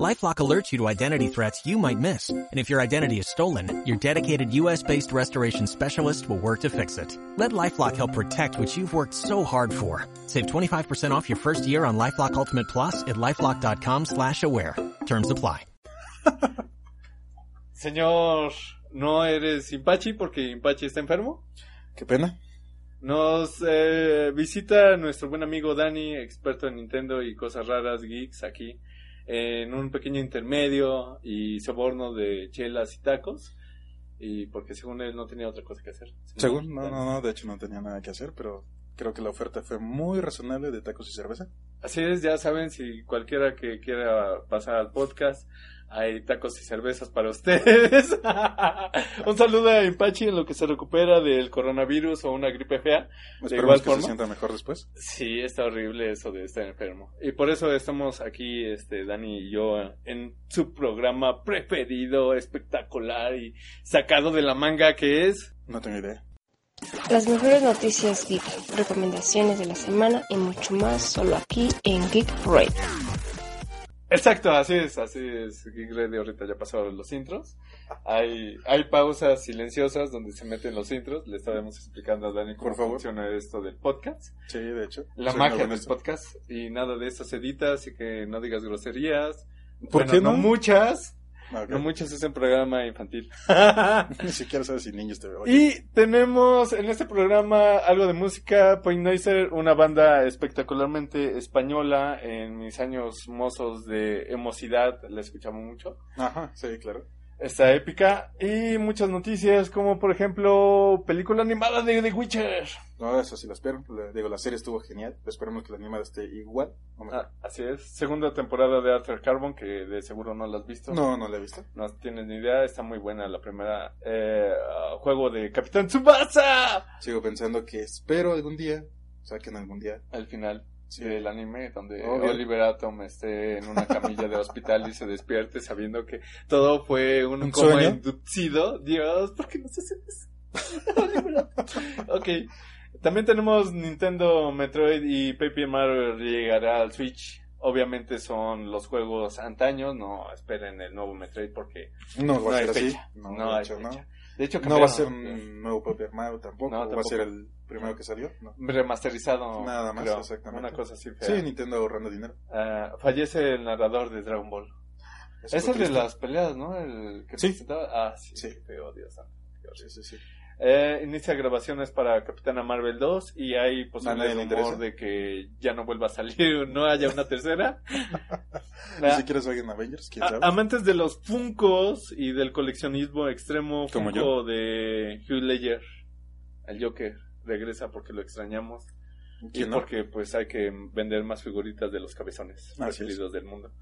LifeLock alerts you to identity threats you might miss. And if your identity is stolen, your dedicated US-based restoration specialist will work to fix it. Let LifeLock help protect what you've worked so hard for. Save 25% off your first year on LifeLock Ultimate Plus at LifeLock.com slash aware. Terms apply. Señor, ¿no eres Impachi porque Impachi está enfermo? Qué pena. Nos eh, visita nuestro buen amigo Dani, experto en Nintendo y cosas raras, geeks, aquí, en un pequeño intermedio y soborno de chelas y tacos. Y porque según él no tenía otra cosa que hacer. Según, no, no, no, de hecho no tenía nada que hacer, pero creo que la oferta fue muy razonable de tacos y cerveza. Así es, ya saben, si cualquiera que quiera pasar al podcast, hay tacos y cervezas para ustedes. Un saludo a Impachi en lo que se recupera del coronavirus o una gripe fea. De Esperemos igual que forma. se sienta mejor después. Sí, está horrible eso de estar enfermo. Y por eso estamos aquí, este, Dani y yo, en su programa preferido, espectacular y sacado de la manga que es... No tengo idea. Las mejores noticias geek, recomendaciones de la semana y mucho más solo aquí en Geek Radio. Exacto, así es, así es. Geek Radio ahorita ya pasaron los intros. Hay, hay pausas silenciosas donde se meten los intros. Le estaremos explicando a Dani cómo Por favor. funciona esto del podcast. Sí, de hecho. La magia del podcast. Y nada de eso se edita, así que no digas groserías. ¿Por Bueno, qué no no? muchas. No muchas es un programa infantil. Ni siquiera sabes si niños te veo. y tenemos en este programa algo de música. Point Noiser, una banda espectacularmente española. En mis años mozos de emocidad la escuchamos mucho. Ajá, sí, claro. Está épica. Y muchas noticias, como por ejemplo, película animada de The Witcher. No, eso sí lo espero. Digo, la serie estuvo genial. Esperemos que la animada esté igual. o mejor. Ah, así es. Segunda temporada de Arthur Carbon, que de seguro no la has visto. No, no la he visto. No tienes ni idea, está muy buena la primera. Eh, juego de Capitán Tsubasa. Sigo pensando que espero algún día, saquen algún día. Al final Sí. del anime, donde Obvio. Oliver Atom esté en una camilla de hospital y se despierte sabiendo que todo fue un, ¿Un coma sueño? inducido. Dios, ¿por qué no se hace eso? Oliver Atom. ok. También tenemos Nintendo Metroid y Paper Mario llegará al Switch. Obviamente son los juegos antaños, no esperen el nuevo Metroid porque No a hay fecha. No, No hay hecho, no. fecha. De hecho, No va a ser cambiaron, un nuevo Paper Mario tampoco. No, o va a tampoco. ser el primero que salió. No. remasterizado. Nada más, creo. exactamente. Una cosa así fea. Sí, Nintendo ahorrando dinero. Ah, fallece el narrador de Dragon Ball. Es fue el de las peleas, ¿no? El que Sí. presentaba. Ah, sí. Sí. feo, Dios santo. Sí, sí, sí. Eh, inicia grabaciones para Capitana Marvel 2 y hay posible le rumor interesa. de que ya no vuelva a salir, no haya una tercera. Ni Ah, siquiera salgan Avengers, quién sabe. amantes de los Funkos y del coleccionismo extremo, Como Funko de Hugh Ledger, el Joker, regresa porque lo extrañamos. Y ¿Quién no? porque pues hay que vender más figuritas de los cabezones preferidos del mundo.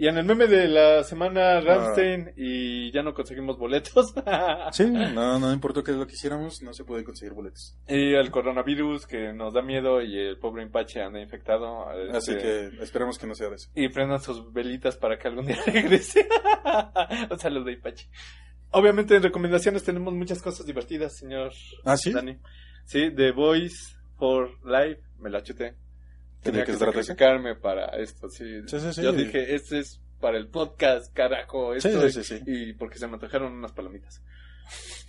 Y en el meme de la Ah. semana Ramstein y ya no conseguimos boletos. Sí, no, no importó que lo quisiéramos, no se puede conseguir boletos. y el coronavirus que nos da miedo y el pobre Impache anda infectado. Así este, que esperemos que no sea de eso. Y prendan sus velitas para que algún día regrese. Un saludo Impache. Obviamente en recomendaciones tenemos muchas cosas divertidas, señor ¿Ah, sí? Dani. Sí, The Voice for Life, me la chuté. Tenía ¿De qué que eso? sacrificarme para esto, sí. Sí, sí, sí. Yo dije, este es para el podcast, carajo. Esto sí, sí, sí. Y porque se me antojaron unas palomitas.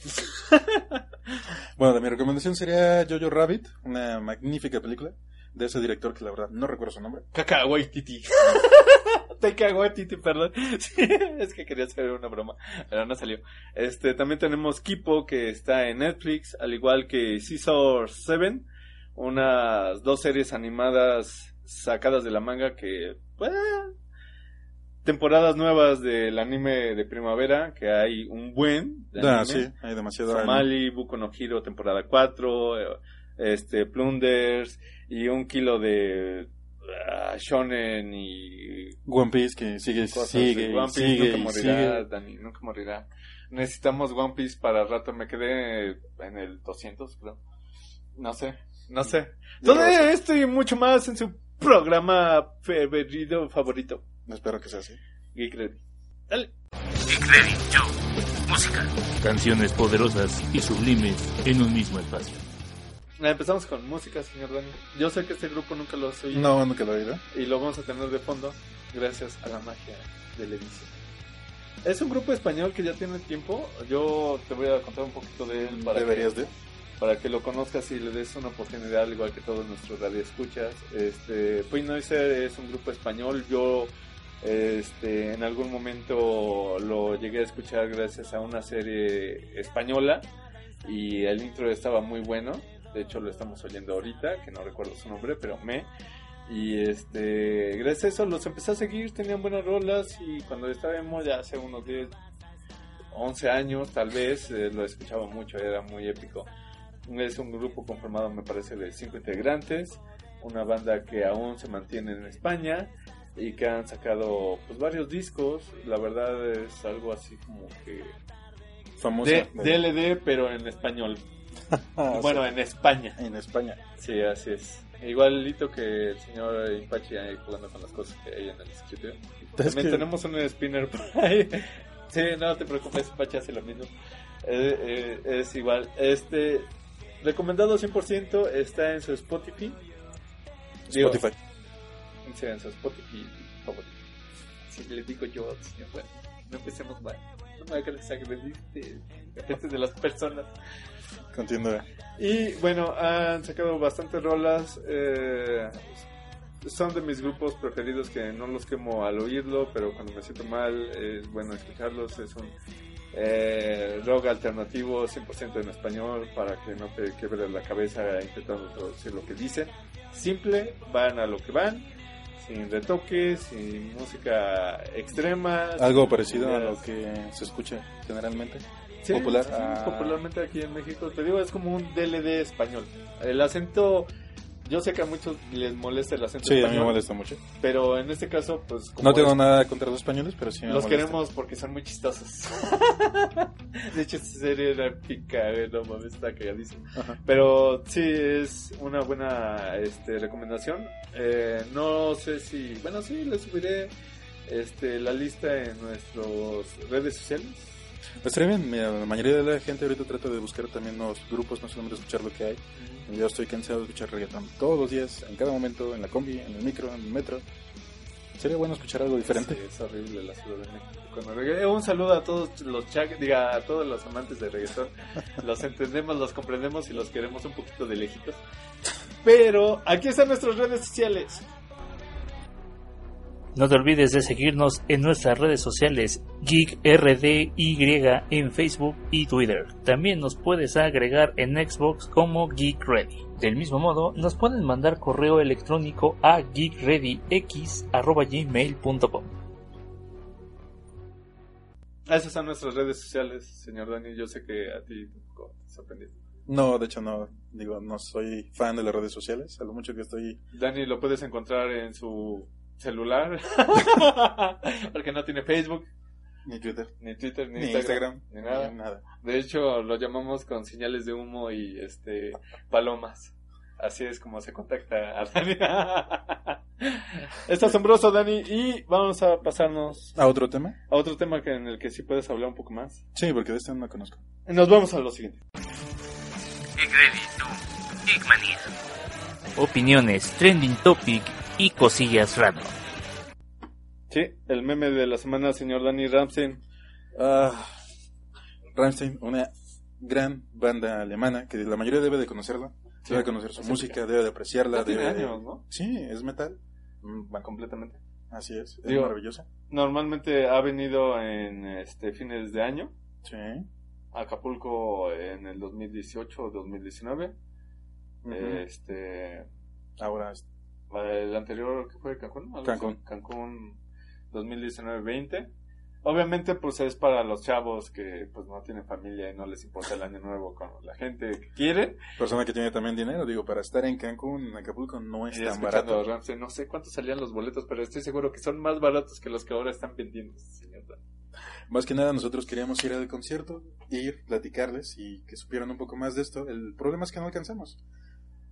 Bueno, de mi recomendación sería Jojo Rabbit, una magnífica película de ese director que la verdad no recuerdo su nombre. Cacahuaytiti. Te cago a Titi, perdón. Sí, es que quería hacer una broma, pero no salió. Este, también tenemos Kipo, que está en Netflix, al igual que Caesar 7, unas dos series animadas sacadas de la manga que, pues, temporadas nuevas del anime de primavera, que hay un buen de Ah, sí, hay demasiado. Somali, Buko no Hero, temporada 4, eh, este, Plunders, y un kilo de ah, Shonen y One Piece que sigue, cosas. sigue, One Piece sigue, nunca morirá, sigue. Dani, nunca morirá. Necesitamos One Piece para rato, me quedé en el 200, creo. No sé, no sé. Todo esto y mucho más en su programa preferido favorito, Espero que sea así. Geek Ready. Dale. Geek Ready Show. Música. Canciones poderosas y sublimes en un mismo espacio. Empezamos con música, señor Dani. Yo sé que este grupo nunca lo has oído No, nunca lo he oído. y lo vamos a tener de fondo gracias a la magia del edición. Es un grupo español que ya tiene tiempo. Yo te voy a contar un poquito de él para Deberías que, de. Para que lo conozcas y le des una oportunidad, al igual que todos nuestros radioescuchas. Este, Point Noiser es un grupo español. Yo este, en algún momento lo llegué a escuchar gracias a una serie española y el intro estaba muy bueno. De hecho, lo estamos oyendo ahorita, que no recuerdo su nombre, pero me. Y este, gracias a eso los empecé a seguir, tenían buenas rolas y cuando estaba en ya hace unos 10, 11 años tal vez, eh, lo escuchaba mucho, era muy épico. Es un grupo conformado me parece de cinco integrantes, una banda que aún se mantiene en España y que han sacado pues varios discos, la verdad es algo así como que Famosa. de, DLD pero en español, bueno en España. en España. Sí, así es. Igualito que el señor Impachi ahí jugando con las cosas que hay en el escritorio. Es También que- tenemos un spinner por ahí. Sí, no te preocupes, Impachi hace lo mismo. Eh, eh, es igual. Este, recomendado 100%, está en su Spotify. Digo, Spotify. Sí, en su Spotify favorito. Así le digo yo, señor. Bueno, no empecemos mal. No me hagas enfrente de las personas. Continúa. Y bueno, han sacado bastantes rolas. eh, son de mis grupos preferidos que no los quemo al oírlo, pero cuando me siento mal es bueno escucharlos. Es un eh, rock alternativo 100% en español para que no te quebres la cabeza intentando traducir lo que dicen. Simple, van a lo que van, sin retoques, sin música extrema. Algo parecido a lo que se escucha generalmente. Sí, popular. sí, Ah. popularmente aquí en México. Te digo, es como un DLD español. El acento, yo sé que a muchos les molesta el acento Sí, a mí me español, molesta mucho. pero en este caso, pues como No tengo nada contra los españoles, pero sí me los molesta. queremos porque son muy chistosos. de hecho, esta serie era épica, güey, no mames, está cagadísimo. Ajá. Pero sí, es una buena este, recomendación. Eh, no sé si, bueno, sí, les subiré este, la lista en nuestras redes sociales. Estaría bien, mira, la mayoría de la gente ahorita trata de buscar también nuevos grupos, no solamente escuchar lo que hay. Yo estoy cansado de escuchar reggaetón todos los días, en cada momento, en la combi, en el micro, en el metro. Sería bueno escuchar algo diferente. Sí, es horrible la Ciudad de México. regga- Un saludo a todos los diga, a todos los amantes de reggaetón. Los entendemos, los comprendemos y los queremos un poquito de lejitos. Pero aquí están nuestras redes sociales. No te olvides de seguirnos en nuestras redes sociales GeekRDY en Facebook y Twitter. También nos puedes agregar en Xbox como Geek Ready. Del mismo modo, nos pueden mandar correo electrónico a geekreadyx@gmail.com. Esas son nuestras redes sociales, señor Dani. Yo sé que a ti tampoco te sorprendió. No, de hecho no, digo, no soy fan de las redes sociales, a lo mucho que estoy... Dani lo puedes encontrar en su celular. Porque no tiene Facebook, Ni Twitter, ni Twitter, ni, ni Instagram, Instagram, ni nada. ni nada. De hecho, lo llamamos con señales de humo y este palomas. Así es como se contacta a Dani. Está asombroso, Dani. Y vamos a pasarnos ¿A otro tema? a otro tema que en el que sí puedes hablar un poco más. Sí, porque de este no conozco. Nos vamos a lo siguiente. Opiniones, trending topic y cosillas random. Sí, el meme de la semana, señor Dani Ramsey. Ah, Rammstein, una gran banda alemana que la mayoría debe de conocerla. Sí, debe conocer su música, debe de apreciarla. Ya tiene debe de- años, ¿no? Sí, es metal. Mm, Va completamente. Así es, es Digo- maravillosa. Normalmente ha venido en este fines de año. Sí. a Acapulco en el 2018 o 2019. Ujú. Este, Ahora, el anterior que fue Cancún, Algo Cancún. Cancún 2019-20. Obviamente, pues es para los chavos que pues no tienen familia y no les importa el año nuevo con la gente que quiere. persona que tiene también dinero, digo, para estar en Cancún, en Acapulco, no es Y tan barato. Ramsey, no sé cuántos salían los boletos, pero estoy seguro que son más baratos que los que ahora están vendiendo, señor. Más que nada, nosotros queríamos ir al concierto, ir, platicarles y que supieran un poco más de esto. El problema es que no alcanzamos.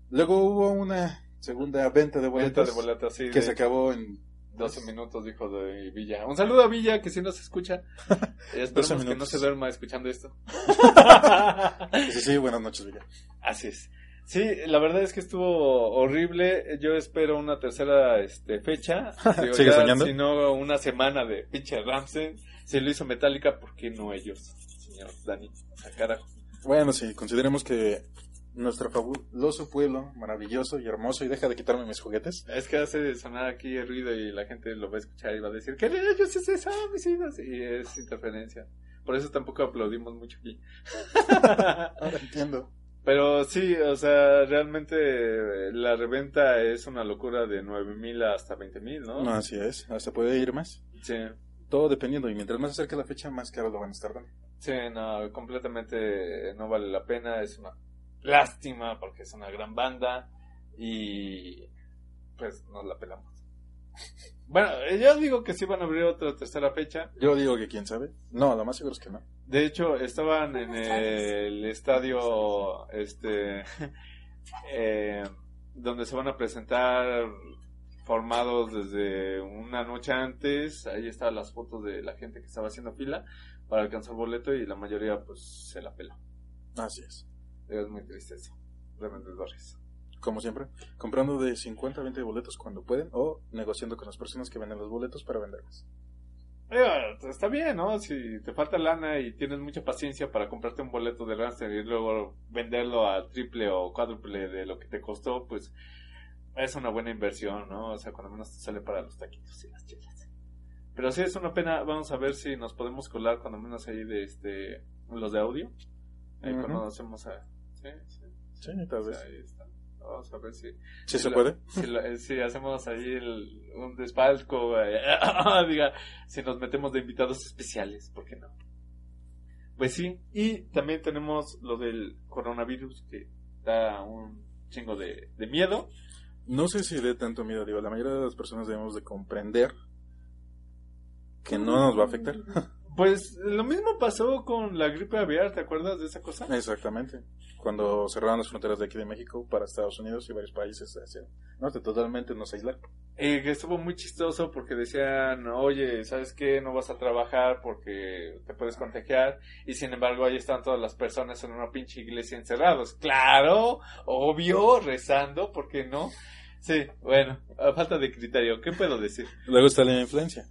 Luego hubo una segunda venta de Venta boletos de boletos, sí. que de- se acabó en 12 minutos, dijo de Villa. Un saludo a Villa, que si nos escucha. Esperemos que no se duerma escuchando esto. Sí, sí, buenas noches, Villa. Así es. Sí, la verdad es que estuvo horrible. Yo espero una tercera este, fecha. Digo, ¿Sigues ya, soñando? Si no, una semana de pinche Ramsey. Si lo hizo Metallica, ¿por qué no ellos, señor Dani? O sea, carajo. Bueno, sí, consideremos que nuestro fabuloso pueblo, maravilloso y hermoso, y deja de quitarme mis juguetes. Es que hace sonar aquí el ruido y la gente lo va a escuchar y va a decir, ¿qué ellos es eso, homicidas? Y es interferencia. Por eso tampoco aplaudimos mucho aquí. Ahora entiendo. Pero sí, o sea, realmente eh, la reventa es una locura de 9000 hasta 20000, ¿no? No, así es, hasta puede ir más. Sí, Todo dependiendo, y mientras más acerque la fecha, más caro lo van a estar dando. sí, no, completamente no vale la pena. Es una lástima porque es una gran banda y pues nos la pelamos. Bueno, yo digo que sí van a abrir otra tercera fecha. Yo digo que quién sabe. No, lo más seguro es que no. De hecho, estaban en el estadio, este, eh, donde se van a presentar formados desde una noche antes. Ahí están las fotos de la gente que estaba haciendo fila para alcanzar boleto y la mayoría pues se la peló. Así es. Es muy triste eso. Revendedores. Como siempre, comprando de 50 a 20 boletos cuando pueden o negociando con las personas que venden los boletos para venderlos. Eh, está bien, ¿no? Si te falta lana y tienes mucha paciencia para comprarte un boleto de Randstad y luego venderlo al triple o cuádruple de lo que te costó, pues es una buena inversión, ¿no? O sea, cuando menos te sale para los taquitos y las chelas. Pero sí es una pena, vamos a ver si nos podemos colar cuando menos ahí de este los de audio. Ahí Ujú. cuando hacemos a... Sí, sí. Sí, tal vez. ahí está. Vamos a ver si... ¿Sí se lo- puede? Si, lo- eh, si hacemos ahí el- un despalco, eh, diga, si nos metemos de invitados especiales, ¿por qué no? Pues sí, y también tenemos lo del coronavirus que da un chingo de, de miedo. No sé si dé tanto miedo, digo, la mayoría de las personas debemos de comprender que no nos va a afectar. Pues lo mismo pasó con la gripe aviar, ¿te acuerdas de esa cosa? Exactamente. Cuando cerraron las fronteras de aquí de México para Estados Unidos y varios países hacia norte, totalmente nos aislaron. Eh, que estuvo muy chistoso porque decían, oye, ¿sabes qué? No vas a trabajar porque te puedes contagiar. Y sin embargo, ahí están todas las personas en una pinche iglesia encerrados. Claro, obvio, rezando, ¿por qué no? Sí, bueno, a falta de criterio, ¿qué puedo decir? Luego está la influencia.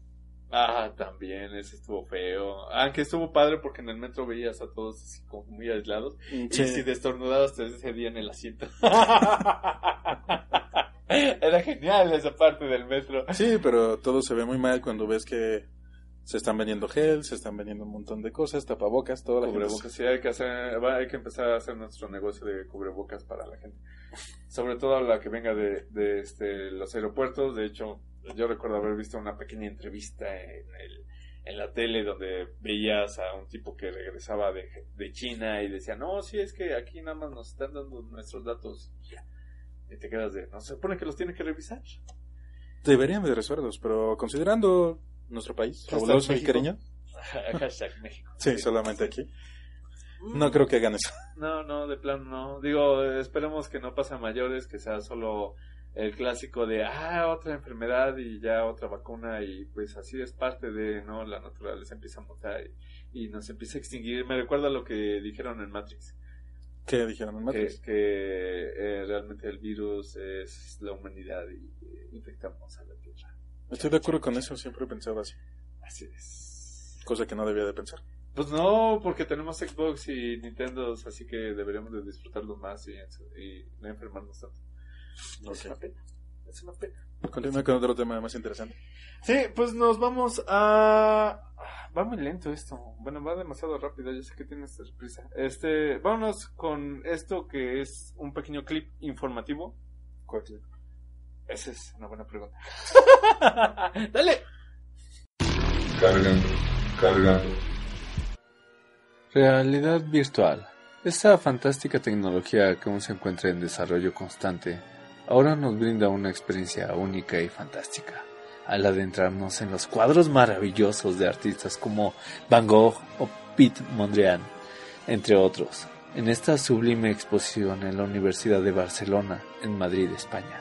Ah, también, ese estuvo feo. Aunque estuvo padre porque en el metro veías a todos así como muy aislados. Y si destornudabas te cedían en el asiento. Era genial esa parte del metro. Sí, pero todo se ve muy mal cuando ves que se están vendiendo gel, se están vendiendo un montón de cosas, tapabocas, toda la gente- Cubrebocas, sí, hay que hacer, va- hay que empezar a hacer nuestro negocio de cubrebocas para la gente. Sobre todo la que venga de, de este, los aeropuertos. De hecho, yo recuerdo haber visto una pequeña entrevista en, el, en la tele donde veías a un tipo que regresaba de, de China y decía, no, sí, es que aquí nada más nos están dando nuestros datos. y ya". Y te quedas de, no se supone que los tiene que revisar. Deberían de resueltos, pero considerando nuestro país, fabuloso y cariño, Hashtag México. sí, solamente aquí. No creo que hagan eso. No, no, de plano no. Digo, esperemos que no pase a mayores, que sea solo el clásico de, ah, otra enfermedad y ya otra vacuna y pues así es parte de, ¿no? La naturaleza empieza a mutar y, y nos empieza a extinguir. Me recuerda lo que dijeron en Matrix, ¿Qué dijeron en que, Matrix? que eh, realmente el virus es la humanidad y eh, infectamos a la Tierra. Estoy de acuerdo con eso, siempre he pensado así. Así es. Cosa que no debía de pensar. Pues no, porque tenemos Xbox y Nintendo, así que deberíamos de disfrutarlo más y, y no enfermarnos tanto. Es Ok. una pena. Es una pena. Continúa con otro tema más interesante. Sí, pues nos vamos a... Va muy lento esto. Bueno, va demasiado rápido. Yo sé que tienes prisa. Este, vámonos con esto que es un pequeño clip informativo. ¿Cuál clip? Esa es una buena pregunta. Dale. Cargando, cargando. Realidad virtual. Esta fantástica tecnología que aún se encuentra en desarrollo constante, ahora nos brinda una experiencia única y fantástica, al adentrarnos en los cuadros maravillosos de artistas como Van Gogh o Pete Mondrian, entre otros, en esta sublime exposición en la Universidad de Barcelona, en Madrid, España.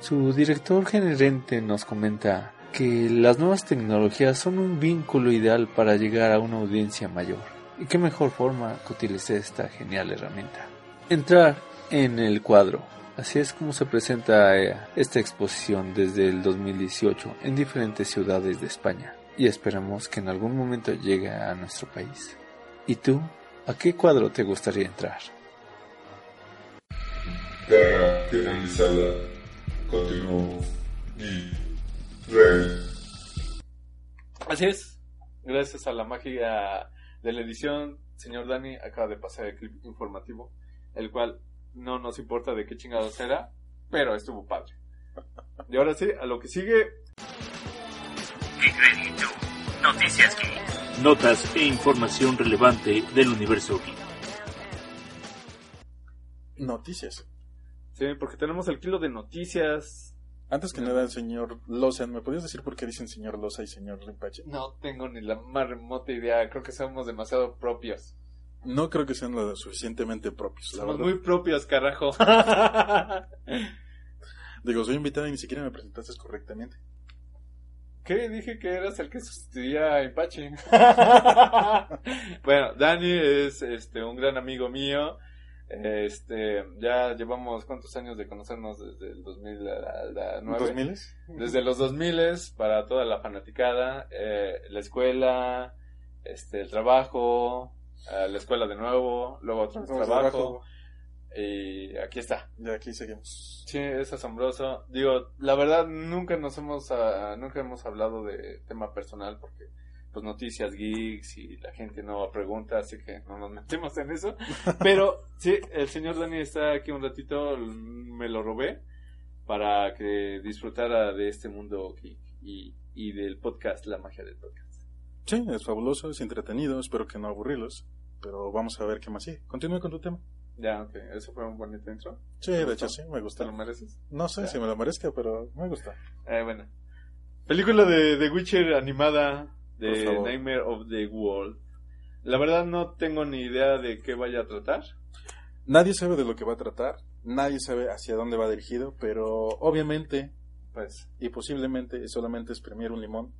Su director gerente nos comenta que las nuevas tecnologías son un vínculo ideal para llegar a una audiencia mayor. ¿Y qué mejor forma que utilizar esta genial herramienta? Entrar en el cuadro. Así es como se presenta eh, esta exposición desde el 2018 en diferentes ciudades de España y esperamos que en algún momento llegue a nuestro país. ¿Y tú? ¿A qué cuadro te gustaría entrar? Para continuó y. Así es. Gracias a la magia de la edición, señor Dani acaba de pasar el clip informativo, el cual no nos importa de qué chingados era, pero estuvo padre. Y ahora sí, a lo que sigue. Noticias Geek. Notas e información relevante del universo geek. Noticias. Sí, porque tenemos el kilo de noticias. Antes que nada, señor Loza, ¿me podrías decir por qué dicen señor Loza y señor Rimpache? No tengo ni la más remota idea. Creo que somos demasiado propios. No creo que sean lo suficientemente propios, Somos muy propios, carajo. Digo, soy invitado y ni siquiera me presentaste correctamente. ¿Qué? Dije que eras el que sustituía a Impachi. bueno, Dani es este un gran amigo mío. Este, ya llevamos cuántos años de conocernos desde el 2009. ¿Dos miles? Desde los 2000 para toda la fanaticada, eh, la escuela, este, el trabajo, eh, la escuela de nuevo, luego otro Nuevo trabajo, trabajo. y aquí está. Y aquí seguimos. Sí, es asombroso. Digo, la verdad nunca nos hemos ah, nunca hemos hablado de tema personal porque pues noticias geeks y la gente no pregunta, así que no nos metemos en eso. Pero sí, el señor Dani está aquí un ratito, me lo robé para que disfrutara de este mundo geek y, y del podcast, la magia del podcast. Sí, es fabuloso, es entretenido, espero que no aburrirlos. Pero vamos a ver qué más sigue. Continúa con tu tema. Ya, ok, eso fue un bonito intro. Sí, ¿Te de gustó? hecho sí, me ¿Te gusta. lo mereces? No sé Ya. si me lo merezca, pero me gusta. Eh, bueno. Película de The Witcher animada de. Nightmare of the World. La verdad no tengo ni idea de qué vaya a tratar. Nadie sabe de lo que va a tratar, nadie sabe hacia dónde va dirigido, pero obviamente Pues y posiblemente solamente es premiar un limón.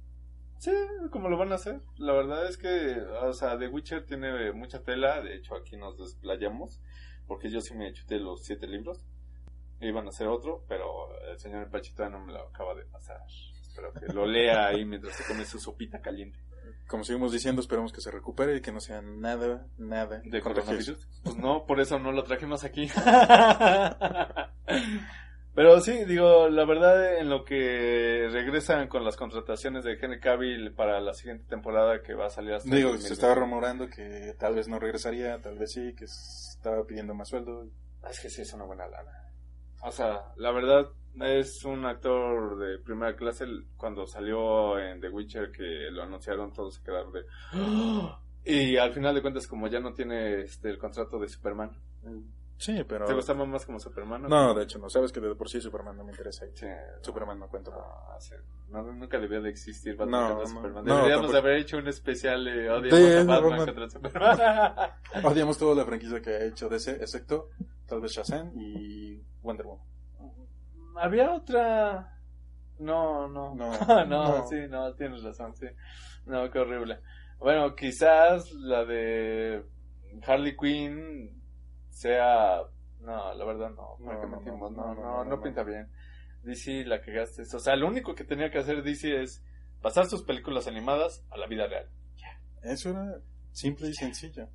Sí, como lo van a hacer. La verdad es que, o sea, The Witcher tiene mucha tela. De hecho, aquí nos desplayamos. Porque yo sí me chuté los siete libros. Iban a hacer otro, pero el señor Pachito no me lo acaba de pasar. Espero que lo lea ahí mientras se come su sopita caliente. Como seguimos diciendo, esperamos que se recupere y que no sea nada, nada ¿De coronavirus? Pues no, por eso no lo trajimos aquí. Pero sí, digo, la verdad en lo que regresan con las contrataciones de Henry Cavill para la siguiente temporada que va a salir hasta el Digo, 2020. se estaba rumorando que tal vez no regresaría, tal vez sí, que estaba pidiendo más sueldo. Ah, Es que sí es una buena lana. O sea, la verdad es un actor de primera clase. Cuando salió en The Witcher que lo anunciaron, todos se quedaron de... "¡Ah!". Y al final de cuentas, como ya no tiene este, el contrato de Superman. Sí, pero... ¿Te gustaba más como Superman? No, de hecho no, sabes que de por sí Superman no me interesa. Sí, Superman no cuento. No, sí, no, nunca debió de existir Batman No, contra Superman. Deberíamos de tampoco. haber hecho un especial de odiamos a es Batman Batman. contra Superman. Odiamos toda la franquicia que ha hecho DC, excepto tal vez Shazam y Wonder Woman. Había otra... No, no. No, no, no. sí, no, tienes razón, sí. No, qué horrible. Bueno, quizás la de Harley Quinn sea... No, la verdad no. ¿Para No, qué no, mentimos? no, No, no, pinta bien. DC la cagaste. O sea, lo único que tenía que hacer DC es pasar sus películas animadas a la vida real. Eso era simple y sencillo.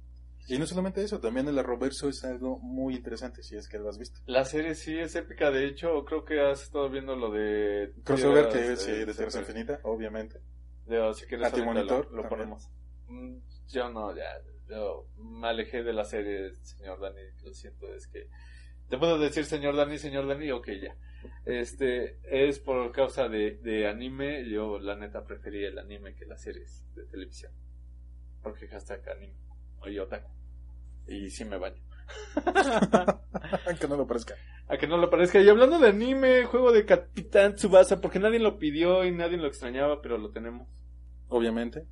Y no solamente eso, también el arroverso es algo muy interesante, si es que lo has visto. La serie sí es épica, de hecho, creo que has estado viendo lo de... Crossover que es eh, de Tierra Infinita, obviamente. Digo, si quieres Antimonitor, lo, lo ponemos. Mm, Yo no, ya, yo me alejé de la serie, señor Dani, lo siento, es que... Te puedo decir señor Dani, señor Dani, ok, ya. Este, es por causa de, de anime, yo la neta prefería el anime que las series de televisión. Porque hashtag anime, oye otaku. Y sí me baño. Aunque no lo parezca. A que no lo parezca. Y hablando de anime, juego de Capitán Tsubasa, porque nadie lo pidió y nadie lo extrañaba, pero lo tenemos. Obviamente.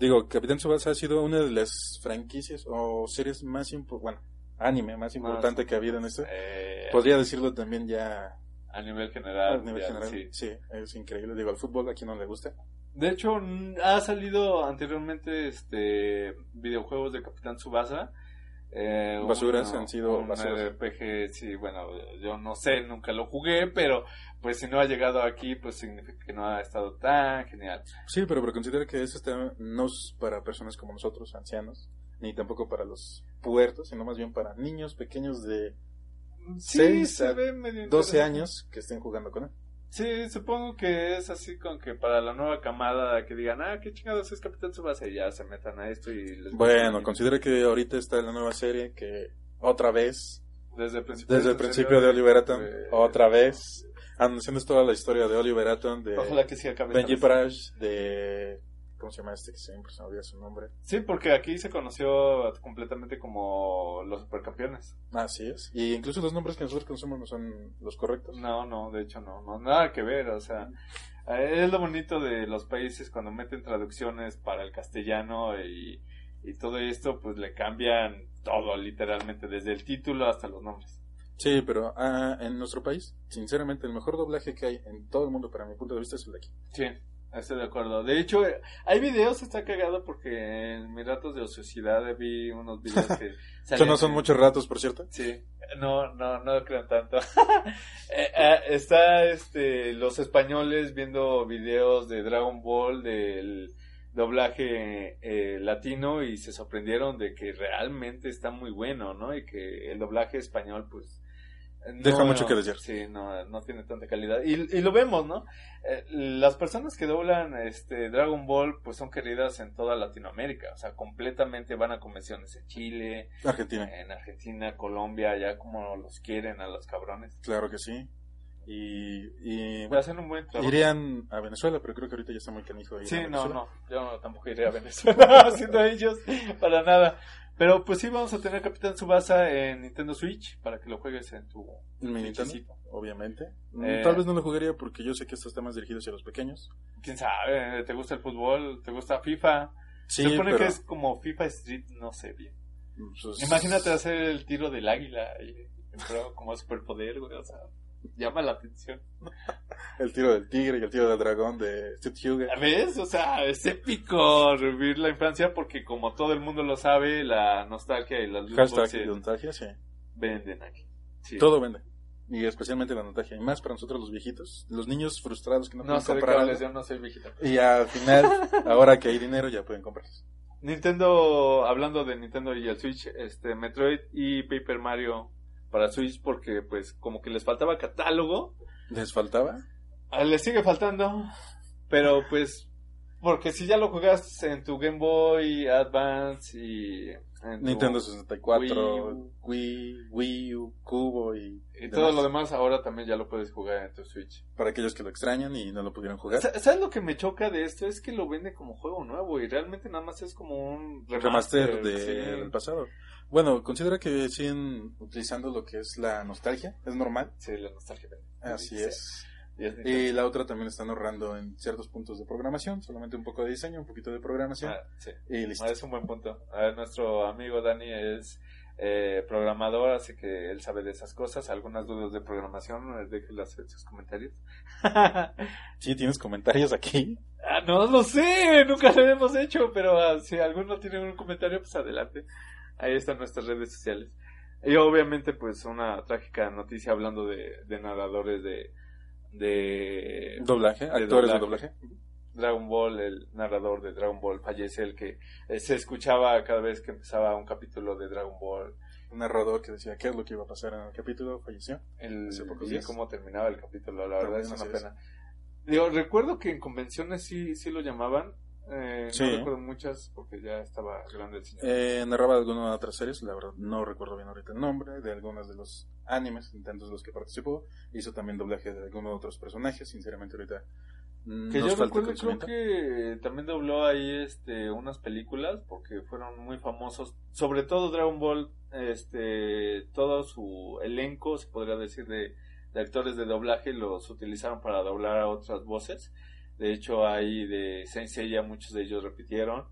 Digo, Capitán Tsubasa ha sido una de las franquicias o series más importantes, bueno, anime más importante que ha habido en esto. Eh, Podría decirlo también ya a nivel general. A nivel ya, general, sí. sí. es increíble. Digo, al fútbol a quien no le gusta. De hecho, ha salido anteriormente este videojuegos de Capitán Subasa. Eh, Basuras, uno- han sido un basuras. RPG, sí, bueno, yo no sé, nunca lo jugué, pero pues si no ha llegado aquí, pues significa que no ha estado tan genial. Sí, pero, pero considero que eso está, no es para personas como nosotros, ancianos, ni tampoco para los puertos, sino más bien para niños pequeños de Sí, Seis se a ve medio 12 interesante. años que estén jugando con él. Sí, supongo que es así con que para la nueva camada que digan, ah, qué chingados es Capitán Subasa y ya se metan a esto y les Bueno, considero que ahorita está la nueva serie que otra vez, desde el principio, desde el principio de Oliver Atom, eh, otra vez, anunciando toda la historia de Oliver Atom, de Benji. Prash, de... ¿Cómo se llama este? Que siempre se me olvida su nombre. Sí, porque aquí se conoció completamente como los supercampeones. Así es. Y incluso los nombres que nosotros conocemos no son los correctos. No, no, de hecho no, no, nada que ver, o sea, eh, es lo bonito de los países cuando meten traducciones para el castellano y, y todo esto, pues le cambian todo, literalmente, desde el título hasta los nombres. Sí, pero ah, en nuestro país, sinceramente, el mejor doblaje que hay en todo el mundo, para mi punto de vista, es el de aquí. Sí, estoy de acuerdo. De hecho, eh, hay videos, está cagado porque en mis ratos de ociosidad vi unos videos que... Salían no son en- muchos ratos, por cierto. Sí, no, no, no crean tanto. Eh, eh, está este, los españoles viendo videos de Dragon Ball del doblaje eh, latino y se sorprendieron de que realmente está muy bueno, ¿no? Y que el doblaje español, pues... no- Deja mucho que desear. Sí, no, no tiene tanta calidad. Y, y lo vemos, ¿no? Eh, las personas que doblan este Dragon Ball, pues son queridas en toda Latinoamérica. O sea, completamente van a convenciones en Chile, Argentina. en Argentina, Colombia, ya como los quieren a los cabrones. Claro que sí. Y, y bueno, hacer un buen trabajo. irían a Venezuela, pero creo que ahorita ya está muy canijo. ir Sí, a no, no, yo tampoco iré a Venezuela haciendo ellos para nada. Pero pues sí vamos a tener Capitán Subasa en Nintendo Switch para que lo juegues en tu En mi Nintendo, obviamente. Mm, Eh. Tal vez no lo jugaría porque yo sé que estos temas dirigidos hacia los pequeños. ¿Quién sabe? ¿Te gusta el fútbol? ¿Te gusta FIFA? Sí, Se supone pero, que es como FIFA Street, no sé bien. pues, Imagínate hacer el tiro del águila y, pero como superpoder, güey, o sea, llama la atención. el tiro del tigre y el tiro del dragón de Steve Hugo. ¿Ves? O sea, es épico revivir la infancia porque como todo el mundo lo sabe, la nostalgia y las Hashtag nostalgia, sí. venden aquí. Sí. Todo vende. Y especialmente la nostalgia. Y más para nosotros los viejitos. Los niños frustrados que no, No pueden comprar algo. yo no soy viejita. Y al final, ahora que hay dinero, ya pueden comprar. Nintendo, hablando de Nintendo y el Switch, este Metroid y Paper Mario para Switch porque pues como que les faltaba catálogo, ¿Les faltaba? Ah, les sigue faltando, pero pues porque si ya lo jugaste en tu Game Boy Advance y en Nintendo 64, Wii. Wii, Wii U, Cubo y, y todo lo demás ahora también ya lo puedes jugar en tu Switch. Para aquellos que lo extrañan y no lo pudieron jugar. Sa- ¿Sabes lo que me choca de esto? Es que lo vende como juego nuevo y realmente nada más es como un Remaster de- sí. del pasado. Bueno, considera que siguen utilizando lo que es la nostalgia. Es normal. Sí, la nostalgia. Así Sí. es. Y la otra también están ahorrando en ciertos puntos de programación. Solamente un poco de diseño, un poquito de programación. Ah, sí. Y listo. Ah, es un buen punto. A ver, nuestro amigo Dani es eh, programador, así que él sabe de esas cosas. Algunas dudas de programación, eh, déjenlas en sus comentarios. ah, Sí, tienes comentarios aquí. no lo sé, nunca lo hemos hecho, pero ah, si alguno tiene un comentario, pues adelante. Ahí están nuestras redes sociales. Y obviamente, pues una trágica noticia hablando de, de narradores de, de Doblaje, de actores de doblaje. Dragon Ball, el narrador de Dragon Ball fallece, el que eh, se escuchaba cada vez que empezaba un capítulo de Dragon Ball, Un narrador que decía qué es lo que iba a pasar en el capítulo, falleció. el, y cómo terminaba el capítulo, la verdad es una así es. pena. Digo, recuerdo que en convenciones sí, sí lo llamaban, eh, Sí. no recuerdo muchas porque ya estaba grande el señor. Eh, narraba algunas de otras series, la verdad no recuerdo bien ahorita el nombre, de algunos de los animes, intentos de los que participó. Hizo también doblaje de algunos de otros personajes, sinceramente ahorita que yo recuerdo, creo que también dobló ahí este unas películas porque fueron muy famosos, sobre todo Dragon Ball, este todo su elenco, se podría decir de, de actores de doblaje los utilizaron para doblar a otras voces. De hecho, ahí de Saint Seiya muchos de ellos repitieron.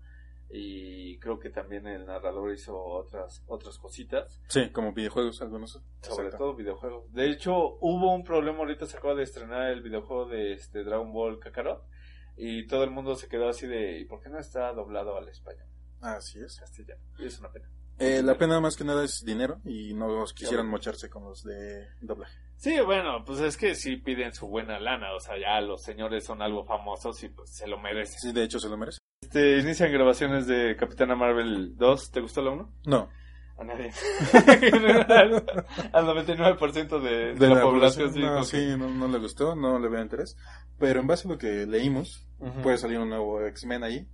y creo que también el narrador hizo otras otras cositas, Sí, como videojuegos, algunos. sobre Exacto. todo videojuegos. De hecho, hubo un problema ahorita se acaba de estrenar el videojuego de este Dragon Ball Kakarot y todo el mundo se quedó así de ¿y por qué no está doblado al español? Así es. castellano? Y es una pena. Eh, la pena más que nada es dinero y no quisieran mocharse con los de doblaje. Sí, bueno, pues es que sí piden su buena lana, o sea, ya los señores son algo famosos y pues se lo merecen. Sí, de hecho se lo merece. Este, inician grabaciones de Capitana Marvel 2, ¿te gustó la 1? No, A nadie. al, al 99% de, de la, población, sí, no, sí, no, no le gustó, no le veo interés. Pero en base a lo que leímos, que- Ujú. puede salir un nuevo X-Men ahí,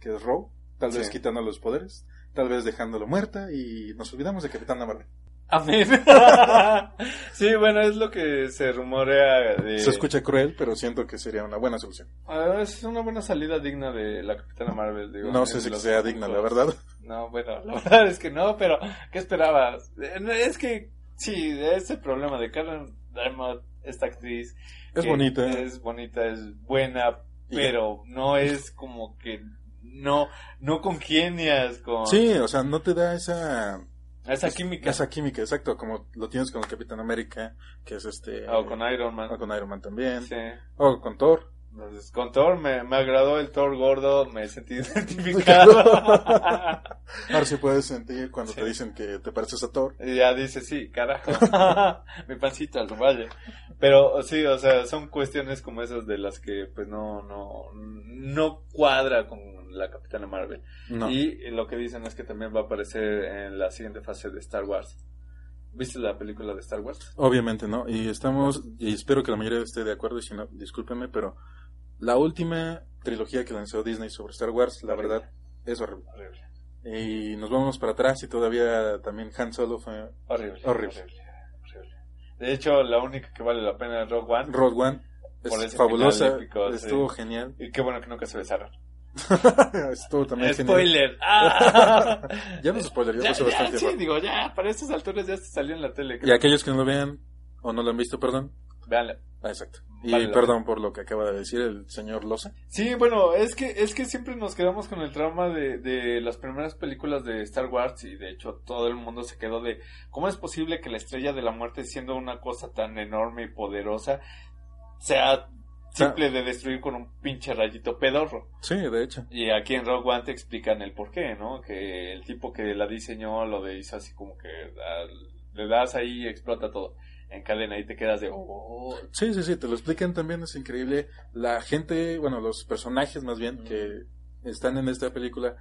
que es Row, tal vez Sí. quitando los poderes, tal vez dejándolo muerta y nos olvidamos de Capitana Marvel. Amén. sí, bueno, es lo que se rumorea de... Se escucha cruel, pero siento que sería una buena solución. Ah, es una buena salida digna de la Capitana Marvel, digo. No sé si sea digna, la verdad. No, bueno, la verdad es que no, pero ¿qué esperabas? Eh, Es que, sí, ese problema de Karen Diamond, esta actriz... Es bonita. Es bonita, es buena, pero no es como que no, no congenias con Sí, o sea, no te da esa esa química. esa química, exacto, como lo tienes con el Capitán América, que es este O con Iron Man. o con Iron Man también, Sí. o con Thor. Entonces, con Thor me, me agradó el Thor gordo, me sentí identificado. Ahora sí puedes sentir cuando Sí. te dicen que te pareces a Thor. y ya dice, sí, carajo. Mi pancito al valle. Pero sí, o sea, son cuestiones como esas de las que pues no, no, no cuadra con la Capitana Marvel. No. Y lo que dicen es que también va a aparecer en la siguiente fase de Star Wars. ¿Viste la película de Star Wars? Obviamente, ¿no? Y estamos, y espero que la mayoría esté de acuerdo, y si no, discúlpenme, pero la última trilogía que lanzó Disney sobre Star Wars, la Horrible. verdad, es horrible. Horrible. Y nos vamos para atrás y todavía también Han Solo fue Horrible. Horrible. horrible. De hecho, la única que vale la pena es Rogue One. Rogue One. Es fabulosa, épico, sí. estuvo genial. Y qué bueno que nunca se besaron. estuvo también. Spoiler. ¡Ah! Ya no es spoiler, ya Ya, pasó ya, bastante sí, tiempo. digo, ya, para estas alturas ya se salió en la tele. Y aquellos que no lo vean o no lo han visto, perdón. Véanla. Ah, exacto. Y Vale perdón por lo que acaba de decir el señor Loza. Sí, bueno, es que es que siempre nos quedamos con el trauma de, de las primeras películas de Star Wars y de hecho todo el mundo se quedó de cómo es posible que la estrella de la muerte siendo una cosa tan enorme y poderosa sea simple de destruir con un pinche rayito pedorro. Sí, de hecho. Y aquí en Rogue One te explican el por qué, ¿no? Que el tipo que la diseñó lo de hizo así como que le das ahí y explota todo. En cadena y te quedas de oh, Sí, sí, sí, te lo explican también, es increíble. La gente, bueno, los personajes más bien que están en esta película,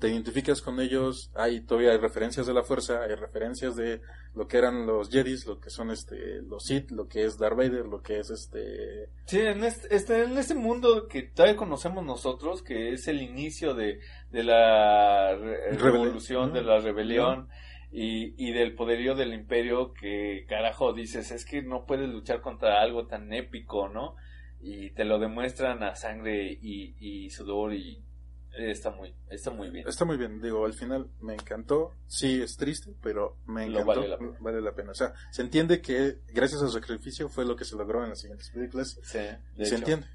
te identificas con ellos, hay todavía hay referencias de la fuerza, hay referencias de lo que eran los Jedis, lo que son este los Sith, lo que es Darth Vader, lo que es este Sí, en este, este- en este mundo que todavía conocemos nosotros, que es el inicio de, de la re- revolución, de la rebelión y, y del poderío del imperio, que carajo dices, es que no puedes luchar contra algo tan épico, ¿no? Y te lo demuestran a sangre y, y sudor y está muy, está muy bien. Está muy bien, digo, al final me encantó. Sí, es triste, pero me encantó. vale la pena. Vale la pena. O sea, se entiende que gracias a su sacrificio fue lo que se logró en las siguientes películas. Sí, se hecho. entiende.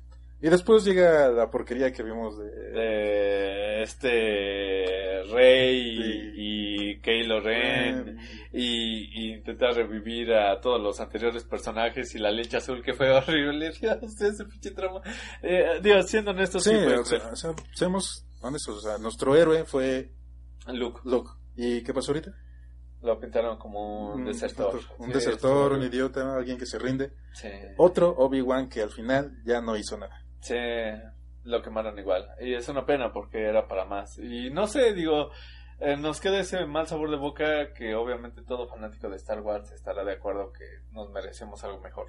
Y después llega la porquería que vimos de... de este Rey y, Kylo Ren y, y intentar revivir a todos los anteriores personajes y la leche azul que fue horrible Dios, ese pinche trama eh, digo siendo honestos Sí, sí, fue o sea, o sea, seamos honestos. O sea, nuestro héroe fue Luke Luke. ¿Y qué pasó ahorita? lo pintaron como un desertor Un Sí, desertor, un estuvo- idiota, alguien que se rinde. sí, Otro Obi-Wan que al final ya no hizo nada. Sí, lo quemaron igual y es una pena porque era para más y no sé digo eh, nos queda ese mal sabor de boca que obviamente todo fanático de Star Wars estará de acuerdo que nos merecemos algo mejor.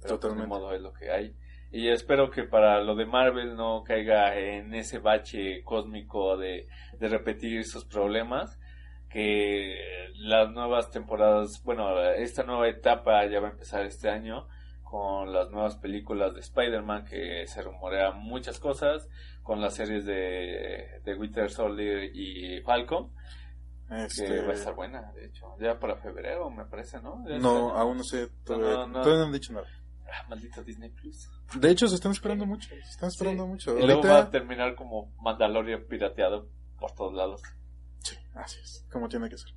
Pero pues, Totalmente. de modo es lo que hay. Y espero que para lo de Marvel no caiga en ese bache cósmico de, de repetir sus problemas. Que las nuevas temporadas, bueno, esta nueva etapa ya va a empezar este año con las nuevas películas de Spider-Man que se rumorea muchas cosas, con las series de, de Winter Soldier y Falcon, Este, que va a estar buena, de hecho, ya para febrero me parece, ¿no? Ya No, está. aún no sé. Todavía No, no. todavía no han dicho nada. Ah, maldito Disney Plus. De hecho, se están esperando mucho. Se están esperando Sí. mucho. Y luego va a terminar como Mandalorian pirateado por todos lados. Sí, así es. Como tiene que ser.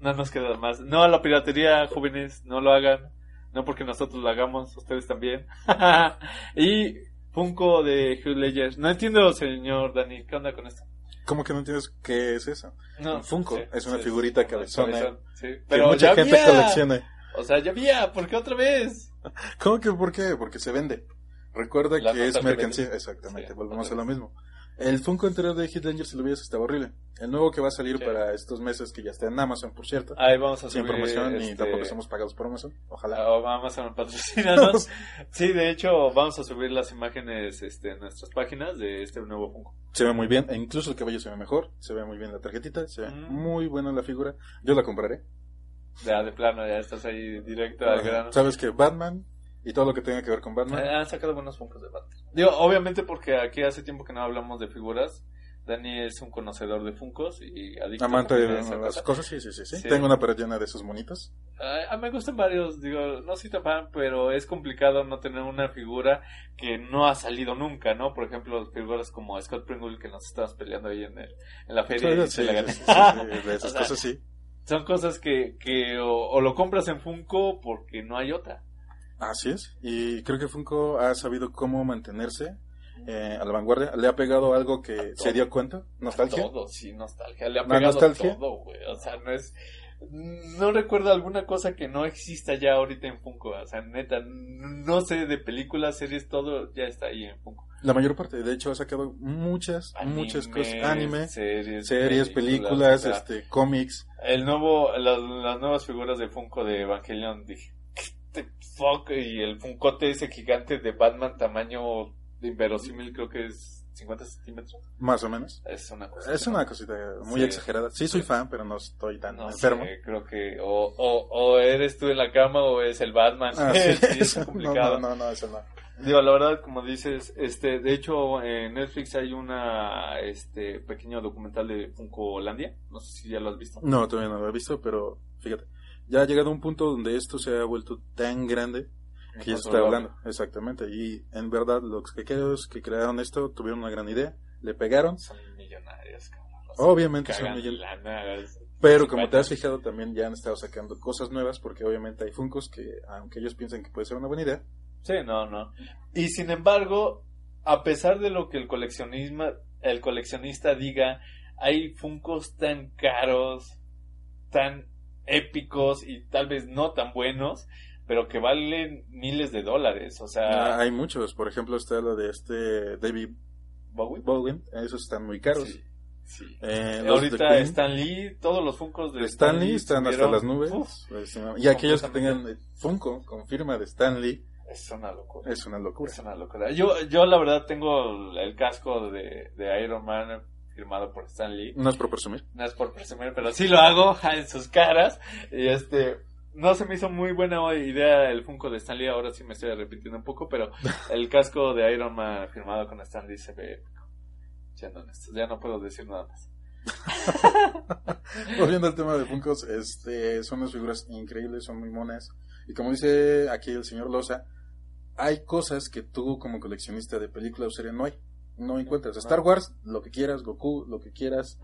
No nos queda más. No la piratería, jóvenes, no lo hagan. No porque nosotros lo hagamos, ustedes también. y Funko de Hugh Ledger. No entiendo, señor Dani, ¿qué onda con esto? ¿Cómo que no entiendes qué es eso? No, Un Funko, sí, es una sí, figurita sí, cabezona. sí. Que Pero mucha ya gente había. colecciona. O sea, ya había, ¿por qué otra vez? ¿Cómo que por qué? Porque se vende. Recuerda La que es mercancía. Exactamente, volvemos a lo mismo. El Funko anterior de Heath Ledger, si lo vieras, estaba horrible. El nuevo que va a salir Sí. para estos meses, que ya está en Amazon, por cierto. Ahí vamos a sin promoción y este, tampoco estamos pagados por Amazon. Ojalá. Ah, Vamos a patrocinarnos. sí, de hecho, vamos a subir las imágenes este, en nuestras páginas de este nuevo Funko. Se ve muy bien, e incluso el cabello se ve mejor. Se ve muy bien la tarjetita, se ve Mm. muy buena la figura. Yo la compraré. Ya, de plano, ya estás ahí directo al grano. Sabes que Batman y todo lo que tenga que ver con Batman. Eh, Han sacado buenos Funkos de Batman. Digo, obviamente porque aquí hace tiempo que no hablamos de figuras. Dani es un conocedor de Funkos y adicto Amante de las cosa. cosas, sí, sí, sí, sí. Tengo una pared llena de esos monitos. Ah, a mí me gustan varios, digo, no soy tan fan, pero es complicado no tener una figura que no ha salido nunca, ¿no? Por ejemplo, figuras como Scott Pringle que nos estábamos peleando ahí en, el- en la feria y Sí, se la gané. sí, sí, sí, de esas O sea, cosas sí. Son cosas que, que o, o lo compras en Funko porque no hay otra. Así es. Y creo que Funko ha sabido cómo mantenerse eh, a la vanguardia. Le ha pegado algo que se dio cuenta. Nostalgia. Todo, sí, nostalgia. Le ha ¿La pegado nostalgia? todo, güey. O sea, no es... No recuerdo alguna cosa que no exista ya ahorita en Funko. O sea, neta, no sé de películas, series, todo ya está ahí en Funko. La mayor parte. De hecho, ha sacado muchas, muchas cosas. Anime, series, series, películas, sea, este, cómics. El nuevo, las, las nuevas figuras de Funko de Evangelion, dije, ¿qué the fuck? Y el Funkote ese gigante de Batman tamaño inverosímil, creo que es 50 centímetros. Más o menos. Es una cosa. Es una cosita muy Sí. exagerada. Sí, soy fan, pero no estoy tan No enfermo. sé, creo que o, o, o eres tú en la cama o es el Batman. Ah, Sí, sí, es complicado. No, no, no, no, eso no. Digo, la verdad, como dices, este, de hecho, en Netflix hay una, este, pequeño documental de Funko Holandia. No sé si ya lo has visto. No, todavía no lo he visto, pero fíjate. Ya ha llegado a un punto donde esto se ha vuelto tan grande que ya se está hablando. Exactamente. Y en verdad, los que crearon esto tuvieron una gran idea. Le pegaron. Son millonarios, cabrón. Obviamente son millonarios. Pero como te has fijado, también ya han estado sacando cosas nuevas porque obviamente hay Funkos que, aunque ellos piensen que puede ser una buena idea, Sí, no, no. Y sin embargo, a pesar de lo que el coleccionismo, el coleccionista diga, hay Funkos tan caros, tan épicos y tal vez no tan buenos, pero que valen miles de dólares. O ah, sea, hay muchos. Por ejemplo, está lo de este David Bowie. Esos están muy caros. Sí, sí. Eh, Ahorita Stan Lee, todos los Funkos de de Stan Lee están hasta las nubes. Uf, y aquellos que tengan Funko con firma de Stan Lee, es una locura. es una locura. Es una locura. Yo, yo la verdad tengo el, el casco de, de Iron Man firmado por Stan Lee. No es por presumir. No es por presumir, pero sí lo hago en sus caras. Y este, no se me hizo muy buena idea el Funko de Stan Lee. Ahora sí me estoy arrepintiendo un poco, pero el casco de Iron Man firmado con Stan Lee se ve épico. Siendo honestos, ya no puedo decir nada más. Volviendo al tema de Funkos, este, son unas figuras increíbles, son muy monas. Y como dice aquí el señor Loza, hay cosas que tú como coleccionista de película o serie no hay. No encuentras. Star Wars, lo que quieras, Goku, lo que quieras.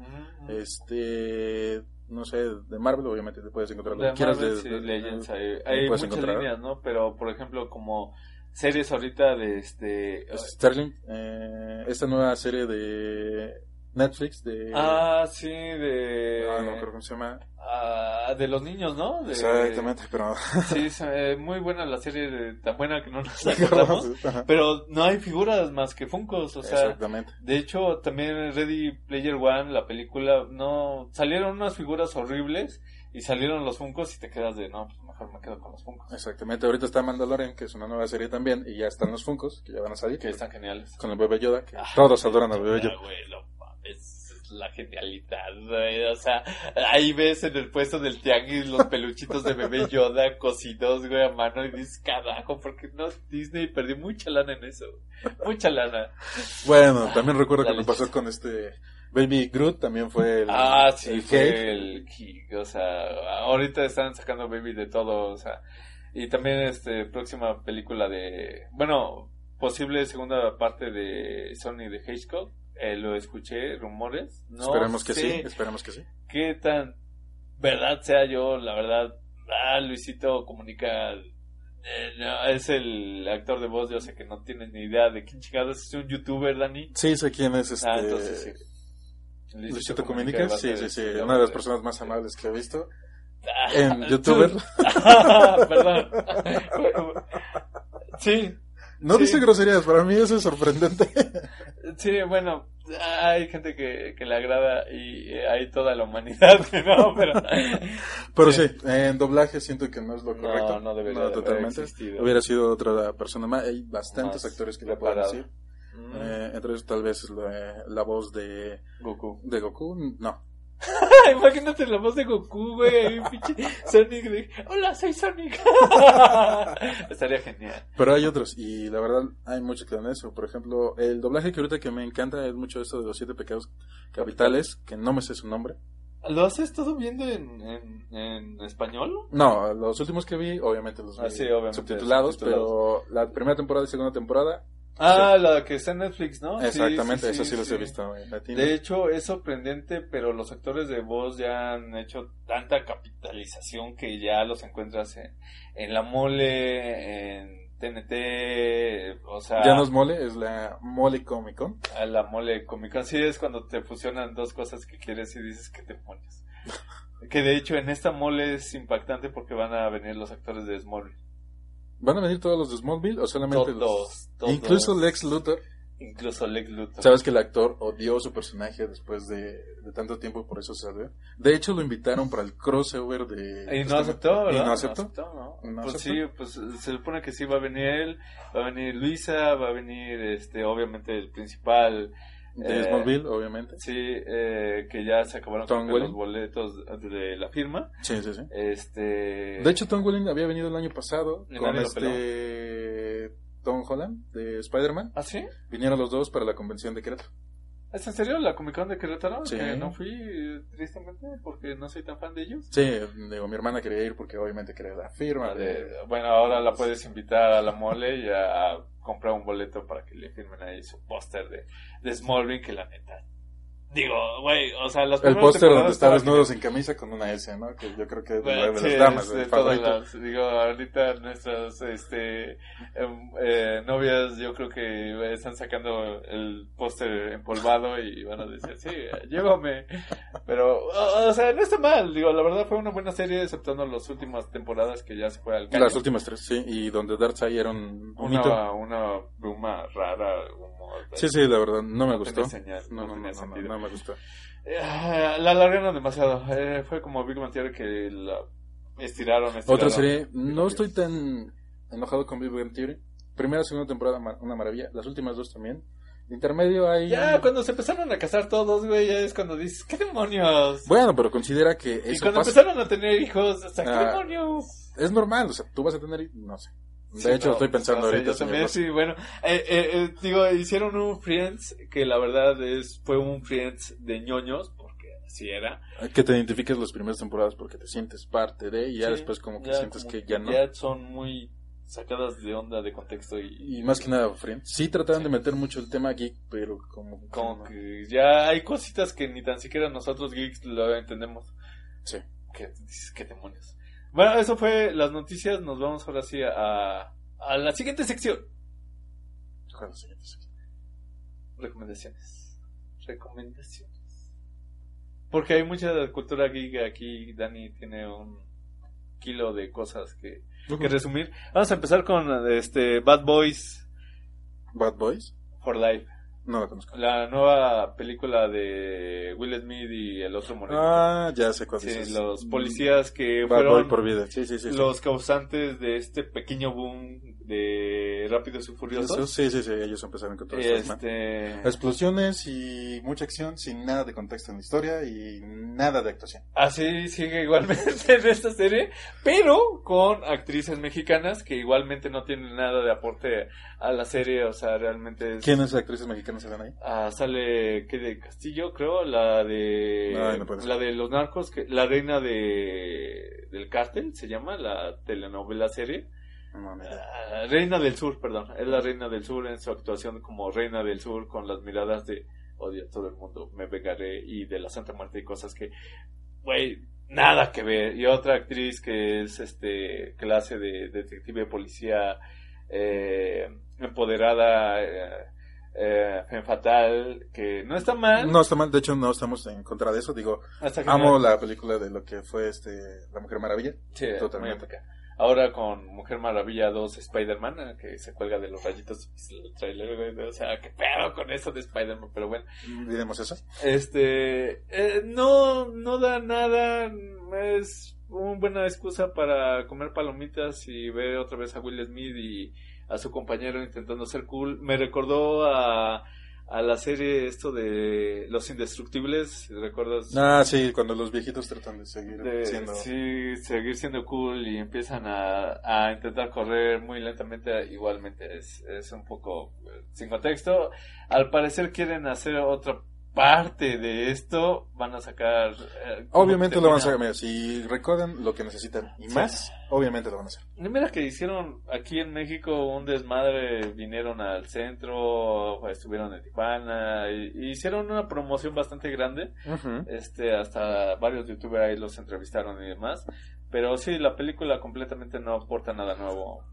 Este, no sé, de Marvel, obviamente te puedes encontrar lo De que quieras. Marvel, de- sí, de- Legends, hay, ahí hay muchas encontrar. líneas, ¿no? Pero, por ejemplo, como series ahorita de este... Sterling, eh, esta nueva serie de Netflix de... Ah, sí, de... ah, no creo cómo se llama. ah, de los niños, ¿no? De- Exactamente, pero... Sí, es eh, muy buena la serie, de- tan buena que no nos acordamos. Pero no hay figuras más que Funkos, o sea, Exactamente. de hecho también Ready Player One, la película, no, salieron unas figuras horribles y salieron los Funkos y te quedas de, no, pues mejor me quedo con los Funkos, Exactamente, ahorita está Mandalorian, que es una nueva serie también, y ya están los Funkos, que ya van a salir. que están geniales. Con el bebé Yoda, que Ah, todos adoran al bebé Yoda. no es la genialidad, güey, o sea, ahí ves en el puesto del tianguis los peluchitos de bebé Yoda cocidos, güey, a mano y dices, carajo, porque no, Disney perdió mucha lana en eso, mucha lana. Bueno, también recuerdo que me pasó con este Baby Groot, también fue el, Ah, sí, el fue cake. el King, o sea, ahorita están sacando Baby de todo, o sea, Y también este próxima película de, bueno, posible segunda parte de Sony de Hitchcock. Eh, lo escuché, rumores. No esperemos que sí, esperemos que sí. qué tan verdad sea yo, la verdad. Ah, Luisito comunica. eh, no, es el actor de voz, yo sé que no tienes ni idea de quién chingados es un youtuber, Dani. Sí, sé quién es este... Ah, entonces sí. Luisito Comunica sí, sí, sí, una de las personas más amables que he visto. Ah, En youtuber. Perdón. sí, No Sí. dice groserías, para mí eso es sorprendente. sí, bueno, hay gente que, que le agrada y eh, hay toda la humanidad no, pero... Pero Sí. sí, en doblaje siento que no es lo No, correcto. no debería de haber totalmente. existido. Hubiera sido otra persona más. Hay bastantes Más actores que lo pueden decir. Mm, Eh, entre ellos tal vez la, la voz de, Goku. de Goku. No. Imagínate la voz de Goku, güey. ahí, pinche Sonic de. Hola, soy Sonic. Estaría genial. Pero hay otros y la verdad hay muchos que dan eso. Por ejemplo, el doblaje que ahorita que me encanta es mucho esto de los siete pecados capitales, que no me sé su nombre. ¿Lo has estado viendo en, en, en español? No, los últimos que vi, obviamente los vi Ah, sí, obviamente, subtitulados, subtitulados. pero la primera temporada y segunda temporada, Ah, la que está en Netflix, ¿no? Sí, exactamente, sí, esas sí, sí, los sí. he visto en. De hecho, es sorprendente, pero los actores de voz ya han hecho tanta capitalización que ya los encuentras en, en La Mole, en TNT, o sea... Ya no es mole, es la mole Comic Con. a la mole Comic Con. Sí, es cuando te fusionan dos cosas que quieres y dices que demonios. que de hecho en esta mole es impactante porque van a venir los actores de Smallville. ¿Van a venir todos los de Smallville o solamente los...? Todos, todos. Incluso Lex Luthor. Incluso Lex Luthor. Sabes que el actor odió su personaje después de, de tanto tiempo y por eso salió. De hecho, lo invitaron para el crossover de... Y no aceptó, ¿verdad? ¿Y no aceptó? ¿no? No pues aceptó. sí, pues se supone que sí va a venir él, va a venir Luisa, va a venir, este, obviamente el principal, De Eh, Smallville, obviamente. sí, eh, que ya se acabaron los boletos de la firma. Sí, sí, sí. Este... De hecho, Tom Welling había venido el año pasado con este Tom Holland de Spider-Man. ¿Ah, sí? Vinieron los dos para la convención de Querétaro. ¿Es en serio la Comic Con de Querétaro? Sí. Que no fui, tristemente, porque no soy tan fan de ellos. Sí, digo, mi hermana quería ir porque obviamente quería la firma. De- bueno, ahora la puedes invitar a la mole y a, comprar un boleto para que le firmen ahí su póster de, de Smallville, que la neta. Digo, güey, o sea, las El póster donde está desnudos en camisa con una S, ¿no? Que yo creo que es de, Bueno, de sí, las damas, es de todas las- digo, ahorita nuestras este, em, eh, novias yo creo que están sacando el póster empolvado y van a decir, sí, llévame. Pero, o, o sea, no está mal. Digo, la verdad fue una buena serie, exceptuando las últimas temporadas que ya se fue al caño. Las últimas tres, sí. Y donde Darkseid era un. Una, una bruma rara. como- Sí, sí, la verdad, no me No gustó. señal, No, no no, no, no, no me gustó. Eh, la alargaron demasiado. Eh, fue como Big Bang Theory que la estiraron, estiraron. Otra serie, no estoy tan enojado con Big Bang Theory. Primera, segunda temporada, una maravilla. Las últimas dos también. De intermedio hay... Ya, cuando se empezaron a casar todos, güey, ya es cuando dices, ¿qué demonios? Bueno, pero considera que y cuando pasa. empezaron a tener hijos, o sea, ¿qué Ah, demonios? Es normal, o sea, tú vas a tener... No sé. De Sí, hecho, no, estoy pensando no sé, ahorita. Yo también, sí, bueno. Eh, eh, eh, digo, hicieron un Friends que la verdad es fue un Friends de ñoños, porque así era. Que te identifiques las primeras temporadas porque te sientes parte de... Y ya Sí, después como que ya sientes como que ya no. Ya son muy sacadas de onda, de contexto y, Y más que nada, Friends. Sí trataron Sí. de meter mucho el tema geek, pero como... como que ya hay cositas que ni tan siquiera nosotros geeks lo entendemos. Sí. Dices, qué demonios. Bueno, eso fue las noticias. Nos vamos ahora sí a, a la siguiente sección. Siguiente, sí. Recomendaciones. Recomendaciones. Porque hay mucha cultura geek aquí. Dani tiene un kilo de cosas que, que resumir. Vamos a empezar con este Bad Boys Bad Boys. for Life. No la conozco. La nueva película de Will Smith y el otro moreno. Ah, ya sé cuál Sí, dices. los policías que Bad fueron por vida. Sí, sí, los causantes de este pequeño boom de Rápidos y Furiosos. Sí, sí, sí, ellos empezaron con todo. Este, Explosiones y mucha acción sin nada de contexto en la historia y nada de actuación. así sigue igualmente en esta serie, pero con actrices mexicanas que igualmente no tienen nada de aporte a la serie, o sea, realmente es... ¿Quiénes actrices mexicanas salen ahí? Ah, sale que de Castillo, creo, la de Ay, no la de los narcos, que la reina de del cártel se llama la telenovela serie. No. Ah, reina del Sur, perdón, es la Reina del Sur en su actuación como Reina del Sur con las miradas de odio a todo el mundo, me vengaré y de la Santa Muerte y cosas que güey, nada que ver. Y otra actriz que es este clase de detective policía eh, empoderada eh, eh, femme fatal que no está mal No está mal, de hecho no estamos en contra de eso, digo, hasta que amo no- la película de lo que fue este La Mujer Maravilla. Sí, Totalmente. Ahora con Mujer Maravilla 2 Spider-Man, eh, que se cuelga de los rayitos trailer, o sea, qué pedo con eso de Spider-Man, pero bueno. Diremos eso. Este, eh, no, no da nada, es una buena excusa para comer palomitas y ver otra vez a Will Smith y a su compañero intentando ser cool. Me recordó a, a la serie esto de Los Indestructibles, ¿recuerdas? Ah, sí, cuando los viejitos tratan de seguir de siendo... sí, seguir siendo cool y empiezan a, a intentar correr muy lentamente, igualmente es, es un poco eh, sin contexto. Al parecer quieren hacer otra parte de esto, van a sacar... eh, Obviamente lo van a termina. mira, si recuerdan lo que necesitan y más, obviamente lo van a hacer. Mira que hicieron aquí en México un desmadre, vinieron al centro, estuvieron en Tijuana, y, y hicieron una promoción bastante grande. este hasta varios youtubers ahí los entrevistaron y demás pero sí la película completamente no aporta nada nuevo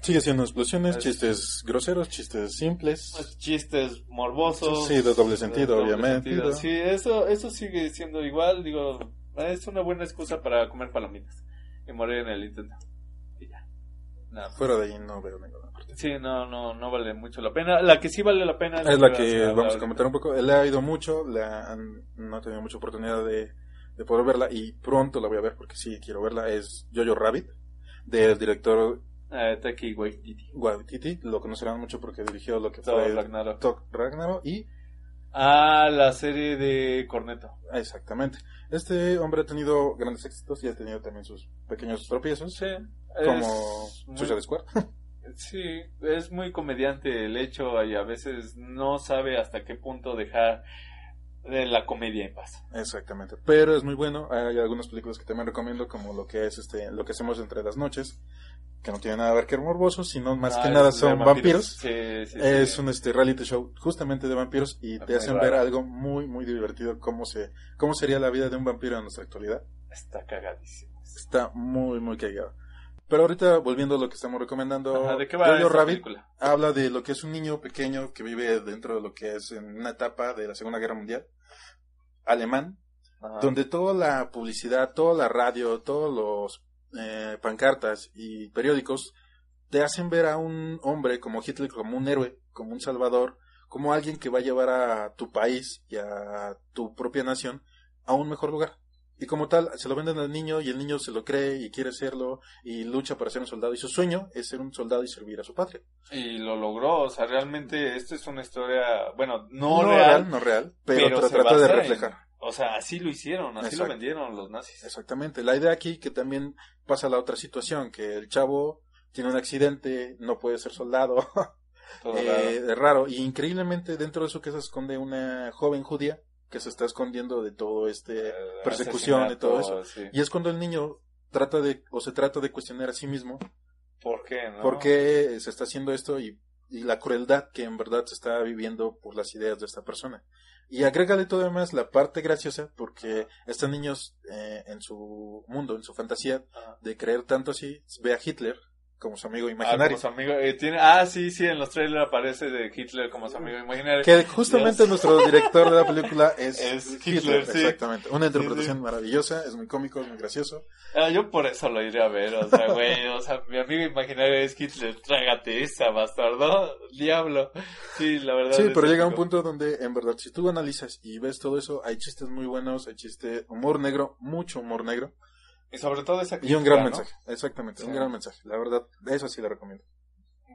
Sigue siendo explosiones, Es- chistes groseros, chistes simples. Pues, chistes morbosos Sí, de doble sentido, doble obviamente. sentido. sí eso eso sigue siendo igual digo es una buena excusa para comer palomitas y morir en el intento y ya nada. Fuera de ahí no veo ninguna parte. sí no no no vale mucho la pena la que sí vale la pena Es la vas que vamos a comentar un poco. Le ha ido mucho, han- no he tenido mucha oportunidad de, de poder verla y pronto la voy a ver porque sí quiero verla. Es Jojo Rabbit, del director Eh, Taiki Waititi Waititi. Lo conocerán mucho porque dirigió lo que Thor fue Ragnarok. Thor Ragnarok y ah la serie de Corneto ah, exactamente. Este hombre ha tenido grandes éxitos y ha tenido también sus pequeños tropiezos, sí como muy- Suicide Squad. Sí, es muy comediante el hecho y a veces no sabe hasta qué punto dejar de la comedia en paz. Exactamente, pero es muy bueno. Hay algunas películas que también recomiendo, como lo que es este, lo que hacemos entre las noches, que no tiene nada que ver con morboso, sino más Ah, que nada son vampiros. Sí, sí, sí. Es un este reality show justamente de vampiros y Es te muy hacen raro. ver algo muy muy divertido cómo se cómo sería la vida de un vampiro en nuestra actualidad. Está cagadísimo. Está muy muy cagado. Pero ahorita volviendo a lo que estamos recomendando, Ajá, ¿De qué va Jojo Rabbit película? habla de lo que es un niño pequeño que vive dentro de lo que es en una etapa de la Segunda Guerra Mundial, alemán, Ajá. donde toda la publicidad, toda la radio, todos los eh, pancartas y periódicos te hacen ver a un hombre como Hitler como un héroe, como un salvador, como alguien que va a llevar a tu país y a tu propia nación a un mejor lugar. Y como tal, se lo venden al niño y el niño se lo cree y quiere serlo y lucha para ser un soldado. Y su sueño es ser un soldado y servir a su patria. Y lo logró, o sea, realmente esta es una historia, bueno, no, real, no real, pero, se trata de en- reflejar. O sea, así lo hicieron, así lo vendieron los nazis. Exactamente. La idea aquí que también pasa la otra situación, que el chavo tiene un accidente, no puede ser soldado, Todo eh, raro. es raro. Y increíblemente dentro de eso que se esconde una joven judía que se está escondiendo de todo este... Eh, persecución y todo eso. sí. Y es cuando el niño trata de, o se trata de cuestionar a sí mismo ¿Por qué, no? por qué se está haciendo esto y, y la crueldad que en verdad se está viviendo por las ideas de esta persona. Y agrégale todavía más la parte graciosa, porque estos niños eh, en su mundo, en su fantasía de creer tanto así, ve a Hitler como su amigo Ah, imaginario. como su amigo, eh, tiene, ah, sí, sí, en los trailers aparece de Hitler como su amigo imaginario. Que justamente Dios. nuestro director de la película es, Es Hitler, Hitler, sí. exactamente. Una interpretación sí. maravillosa, es muy cómico, es muy gracioso. Ah, yo por eso lo iré a ver, o sea, güey, o sea, mi amigo imaginario es Hitler, trágate esa, bastardo, diablo. Sí, la verdad. Sí, pero llega un punto donde en verdad si tú analizas y ves todo eso, hay chistes muy buenos, hay chiste, humor negro, mucho humor negro sobre todo esa y un gran ¿no? mensaje, exactamente, un Sí. gran mensaje. La verdad, eso sí lo recomiendo.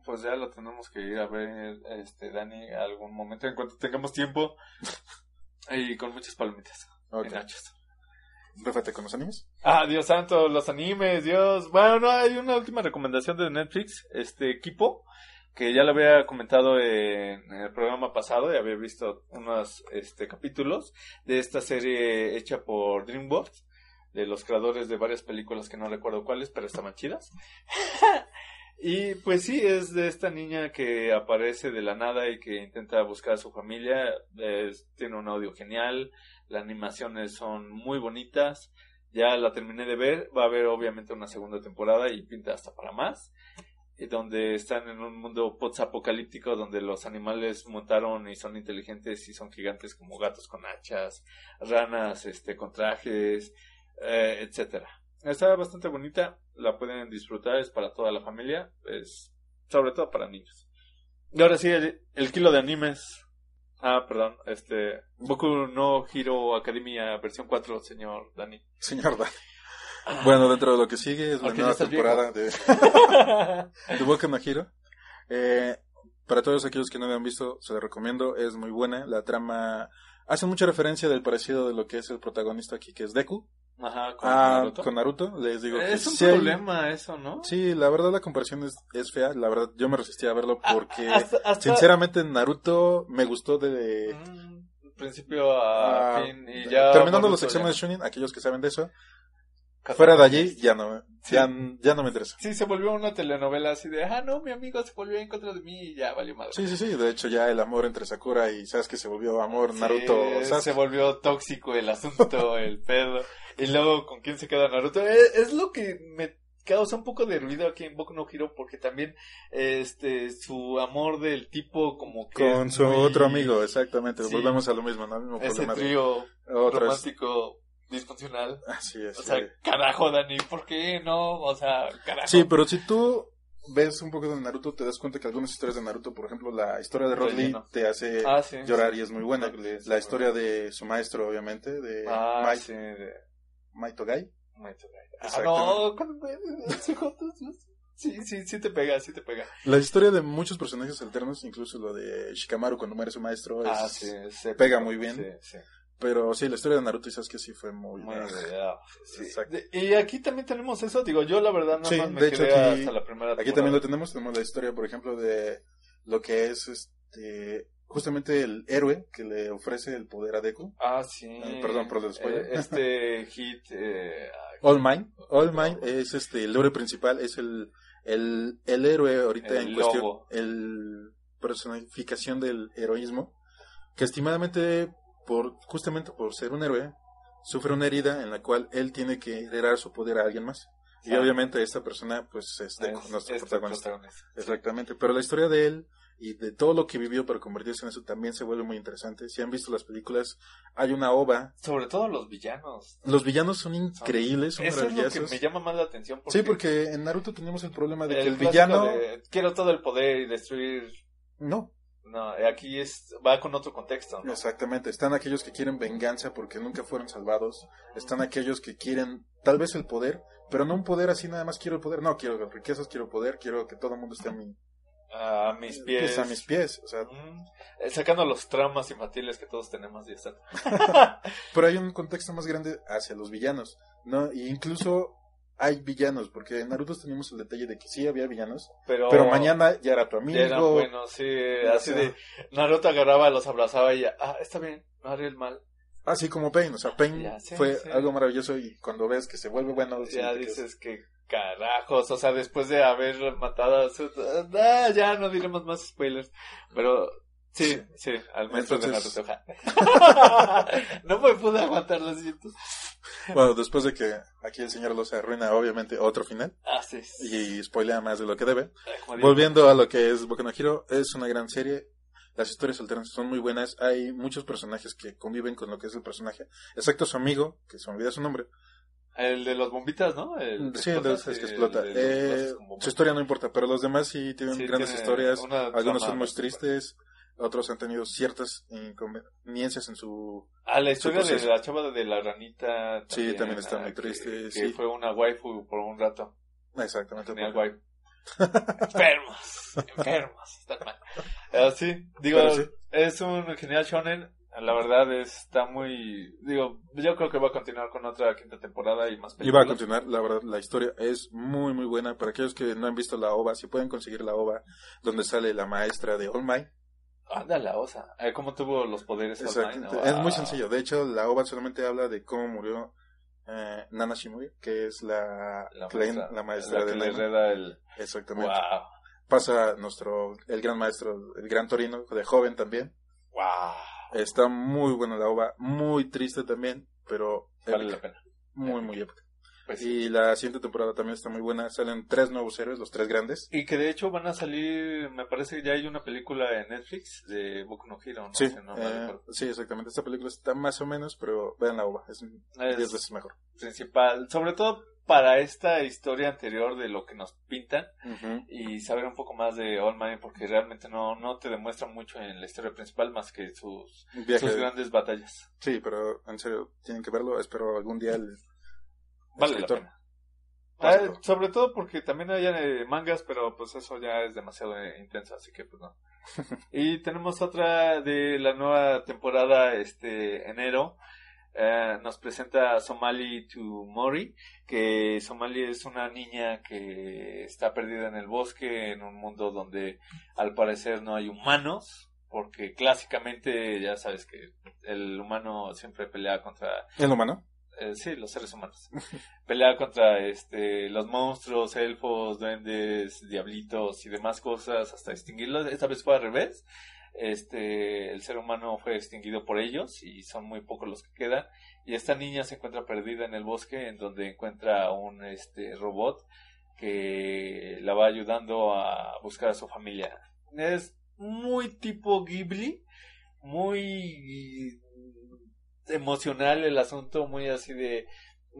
pues ya lo tenemos que ir a ver, este, Dani, algún momento, en cuanto tengamos tiempo. y con muchas palomitas. Ok. y nachos. Réfate con los animes. Ah, Dios santo, los animes, Dios. Bueno, no, hay una última recomendación de Netflix, este equipo, que ya lo había comentado en el programa pasado y había visto unos este, capítulos de esta serie hecha por DreamWorks, de los creadores de varias películas que no recuerdo cuáles, pero estaban chidas. y pues sí, es de esta niña que aparece de la nada y que intenta buscar a su familia. Es- tiene un audio genial, las animaciones son muy bonitas. Ya la terminé de ver, va a haber obviamente una segunda temporada y pinta hasta para más. Y donde están en un mundo post-apocalíptico donde los animales mutaron y son inteligentes y son gigantes como gatos con hachas, ranas este con trajes, eh, etcétera. Está bastante bonita, la pueden disfrutar, es para toda la familia, es sobre todo para niños. Y ahora sí, el, el kilo de animes. Ah, perdón, este, Boku no Hero Academia versión 4, señor Dani. Señor Dan. Bueno, dentro de lo que sigue es la nueva temporada de, de Boku no Hero. Eh, para todos aquellos que no la han visto, se la recomiendo, es muy buena. La trama hace mucha referencia del parecido de lo que es el protagonista aquí, que es Deku, Ajá, con a- Naruto. con Naruto. Les digo que es un sí hay- problema eso, ¿no? Sí, la verdad la comparación es, es fea. La verdad yo me resistí a verlo Ah, porque hasta- hasta- sinceramente Naruto me gustó de... Mm, principio a ah, fin y ya terminando los exámenes ya. Shunin, aquellos que saben de eso, fuera de allí ya no, Sí. ya, ya no me interesa. Sí, se volvió una telenovela así de, ah, no, mi amigo se volvió en contra de mí y ya valió madre. Sí, sí, sí. De hecho, ya el amor entre Sakura y sabes que se volvió amor Naruto. Sí, Sasuke. se volvió tóxico el asunto, el pedo. Y luego, ¿con quién se queda Naruto? Es, es lo que me causa un poco de ruido aquí en Boku no Hero porque también este su amor del tipo como que Con su muy- otro amigo, exactamente. Sí. Volvemos a lo mismo, ¿no? El mismo ese problema trío romántico disfuncional. Así es. O sea, sí. carajo, Dani, ¿por qué no? O sea, carajo. Sí, pero si tú ves un poco de Naruto, te das cuenta que algunas historias de Naruto, por ejemplo, la historia de Lee Relleno. te hace Ah, sí, llorar sí. y es muy buena. La historia de su maestro, obviamente, de Ah, Mai- sí, de Maito Gai. Maito Gai. Ah, no, Sí, sí, sí te pega, sí te pega. La historia de muchos personajes alternos, incluso lo de Shikamaru cuando muere su maestro, es- Ah, sí, se pega muy bien. Sí, sí. Pero sí, la historia de Naruto y Sasuke sí fue muy... Muy sí. Y aquí también tenemos eso, digo, yo la verdad nada Sí, más me de hecho, quedé aquí- hasta la primera Aquí temporada. también lo tenemos, tenemos la historia, por ejemplo, de lo que es este justamente el héroe que le ofrece el poder a Deku. Ah, sí. Eh, perdón por el spoiler. Eh, este hit, eh, All Mine. All Mine es este el héroe principal, es el, el, el héroe ahorita El en cuestión, lobo. el personificación del heroísmo, que estimadamente por justamente por ser un héroe sufre una herida en la cual él tiene que heredar su poder a alguien más. Y Ah. obviamente esta persona pues es es nuestro este protagonista. protagonista. Exactamente, pero la historia de él y de todo lo que vivió para convertirse en eso también se vuelve muy interesante. Si han visto las películas, hay una ova. Sobre todo los villanos. Los villanos son increíbles, son Eso es lo que me llama más la atención. Porque Sí, porque en Naruto tenemos el problema de que el, villano... de, quiero todo el poder y destruir. No, No, aquí es va con otro contexto. ¿no? exactamente. Están aquellos que quieren venganza porque nunca fueron salvados. Están aquellos que quieren tal vez el poder, pero no un poder así nada más quiero el poder. No, quiero riquezas, quiero poder, quiero que todo el mundo esté a, mi, A mis pies. pues, a mis pies. O sea, Mm, eh, Sacando los traumas infantiles que todos tenemos y están. pero hay un contexto más grande hacia los villanos, ¿no? Y incluso hay villanos, porque en Naruto teníamos el detalle de que sí había villanos, Pero, pero mañana ya era tu amigo. ya eran buenos, sí. Así sea- de. Naruto agarraba, los abrazaba y ya. Ah, está bien, no haré el mal. Así como Pain, o sea, Pain Ya, sí, fue sí. algo maravilloso y cuando ves que se vuelve bueno, Ya que dices que carajos, o sea, después de haber matado a su... Ah, ya no diremos más spoilers, pero sí, sí, al maestro Entonces- de Naruto. no me pude aguantar, lo siento. Bueno, después de que aquí el señor los arruina, obviamente, otro final y spoilea más de lo que debe. Digo, Volviendo a lo que es Boku no Hero, es una gran serie. Las historias alternas son muy buenas. Hay muchos personajes que conviven con lo que es el personaje, excepto su amigo, que se me olvida su nombre. El de los bombitas, ¿no? El Sí, el de esos que explota. el los Eh, su historia no importa, pero los demás sí tienen Sí, grandes tiene historias. Algunos son muy tristes, otros han tenido ciertas inconveniencias en su... Ah, la historia de la chava de la ranita. Sí, también está ah, muy que- triste, Que sí. fue una waifu por un rato. Exactamente. Porque- waifu. enfermos, enfermos, están mal. Eh, sí, digo, sí. es un genial shonen. La verdad está muy, digo, yo creo que va a continuar con otra quinta temporada y más Y va a películas. continuar, la verdad, la historia es muy, muy buena. Para aquellos que no han visto la OVA, si pueden conseguir la OVA, donde sale la maestra de All Might. Anda la osa. ¿Cómo tuvo los poderes Exacto. online? Es muy Wow. sencillo. De hecho, la OVA solamente habla de cómo murió eh, Nana Shimori, que es la, La maestra, la maestra la de que le Nana. hereda el... Exactamente. Wow. Pasa nuestro, el gran maestro, el gran Torino, de joven también. Wow. Está muy buena la OVA, muy triste también, pero Vale épica. la pena. muy, muy épica. Pues sí. Y la siguiente temporada también está muy buena. Salen tres nuevos héroes, los tres grandes. Y que de hecho van a salir, me parece que ya hay una película en Netflix de Boku no Hero, no Sí, no eh, sí, exactamente. Esta película está más o menos, pero vean la OVA, es Es- 10 veces mejor. principal, sobre todo para esta historia anterior de lo que nos pintan Ujú. y saber un poco más de All Might porque realmente no, no te demuestran mucho en la historia principal más que sus, sus grandes batallas. Sí, pero en serio, tienen que verlo. Espero algún día el, Vale la pena. Ah, sobre todo porque también hay eh, mangas, pero pues eso ya es demasiado eh, intenso, así que pues no. y tenemos otra de la nueva temporada, este, enero. Eh, nos presenta Somali to Mori, que Somali es una niña que está perdida en el bosque, en un mundo donde al parecer no hay humanos, porque clásicamente ya sabes que el humano siempre pelea contra ¿El humano? Eh, sí, los seres humanos. Pelea contra este, los monstruos, elfos, duendes, diablitos y demás cosas hasta extinguirlos. Esta vez fue al revés. Este, el ser humano fue extinguido por ellos y son muy pocos los que quedan. Y esta niña se encuentra perdida en el bosque en donde encuentra un este, robot que la va ayudando a buscar a su familia. Es muy tipo Ghibli, muy emocional el asunto, muy así de,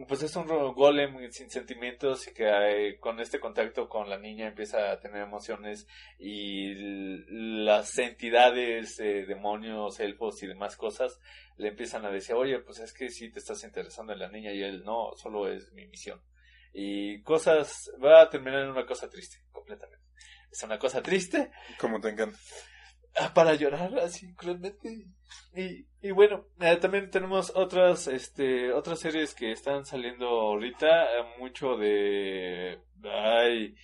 pues es un golem sin sentimientos y que eh, con este contacto con la niña empieza a tener emociones y las entidades, eh, demonios, elfos y demás cosas le empiezan a decir, oye, pues es que sí te estás interesando en la niña y él no, solo es mi misión. Y cosas, va a terminar en una cosa triste, completamente. Es una cosa triste, Como te encanta. Para llorar así cruelmente. Y, y bueno, eh, también tenemos otras, este, otras series que están saliendo ahorita, eh, mucho de, ay,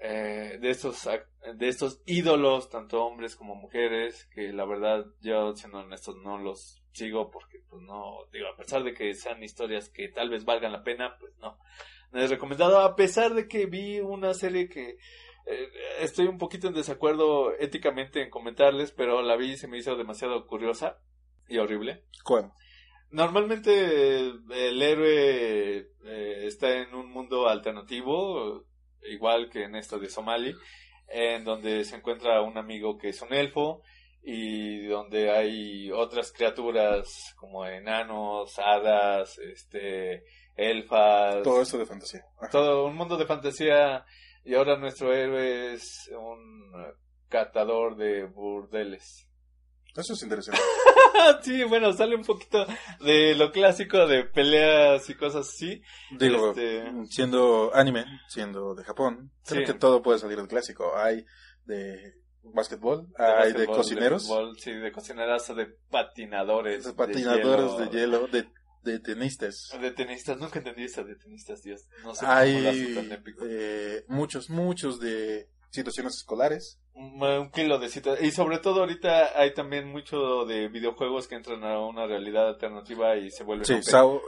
eh, de estos, de estos ídolos, tanto hombres como mujeres, que la verdad yo siendo honestos no los sigo porque pues no, digo, a pesar de que sean historias que tal vez valgan la pena, pues no. No es recomendado, a pesar de que vi una serie que eh, estoy un poquito en desacuerdo éticamente en comentarles, pero la vi y se me hizo demasiado curiosa y horrible. ¿Cuál? Normalmente el héroe eh, está en un mundo alternativo, igual que en esto de Somali, en donde se encuentra un amigo que es un elfo y donde hay otras criaturas como enanos, hadas, este, elfas, Todo eso de fantasía. Ajá. todo un mundo de fantasía y ahora nuestro héroe es un catador de burdeles. Eso es interesante. sí, bueno, sale un poquito de lo clásico de peleas y cosas así. Digo, Este- siendo anime, siendo de Japón, creo Sí. que todo puede salir del clásico. Hay de básquetbol, De hay de cocineros, fútbol, sí, de cocineras de patinadores. de patinadores de hielo, hielo, de, de tenistas. De tenistas, nunca entendí eso de tenistas, Dios. No sé Hay tan épico. eh, muchos, muchos de situaciones escolares. Un, kilo de citas. Y sobre todo ahorita hay también mucho de videojuegos que entran a una realidad alternativa y se vuelven Sí. Sao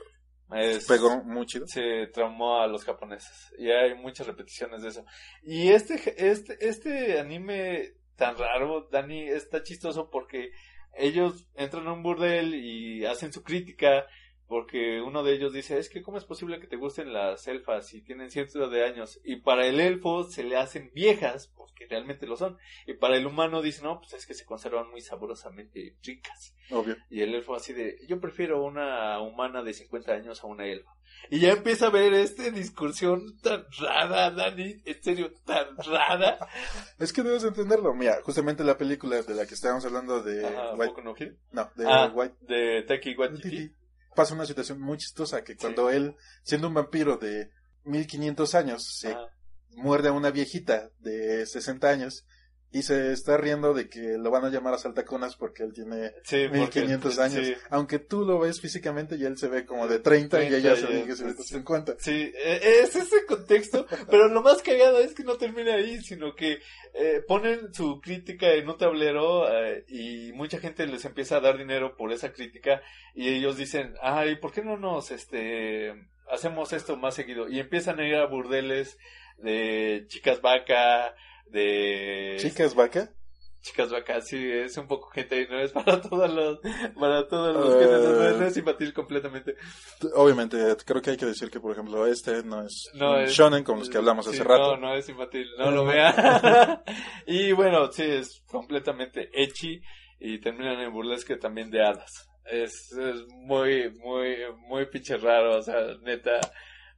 Es- pegó muy chido. se traumó a los japoneses y hay muchas repeticiones de eso y este este este anime tan raro Dani está chistoso porque ellos entran a un burdel y hacen su crítica porque uno de ellos dice es que cómo es posible que te gusten las elfas y tienen cientos de años y para el elfo se le hacen viejas porque realmente lo son y para el humano dice no pues es que se conservan muy sabrosamente ricas Obvio. y el elfo así de, yo prefiero una humana de 50 años a una elfa. Y ya empieza a ver esta discursión tan rara, Dani, en serio, tan rara. Es que debes entenderlo. Mira, justamente la película de la que estábamos hablando de Ajá, White, no no, de Ah, White de Taiki Waititi. Pasa una situación muy chistosa que cuando él, siendo un vampiro de 1500 años, se Ajá. muerde a una viejita de 60 años y se está riendo de que lo van a llamar a saltacunas porque él tiene Sí, porque- 1500 años. sí. Aunque tú lo ves físicamente y él se ve como de 30, y 30 ella se ve que se ve de 50. Sí, eh, es ese contexto, pero lo más cagado es que no termina ahí, sino que eh, ponen su crítica en un tablero eh, y mucha gente les empieza a dar dinero por esa crítica y ellos dicen, ay, ¿por qué no nos este hacemos esto más seguido? Y empiezan a ir a burdeles de chicas vaca, de Chicas vaca. chicas vaca, sí, es un poco gente y no es para todos los, para todos los géneros, no, es- no es infantil completamente. Obviamente, creo que hay que decir que, por ejemplo, este no es No es- shonen como los que hablamos Sí, hace rato. No, no es infantil, no lo vea. y bueno, sí, es completamente ecchi y terminan en burlesque también de hadas. Es, es muy, muy, muy pinche raro, o sea, neta,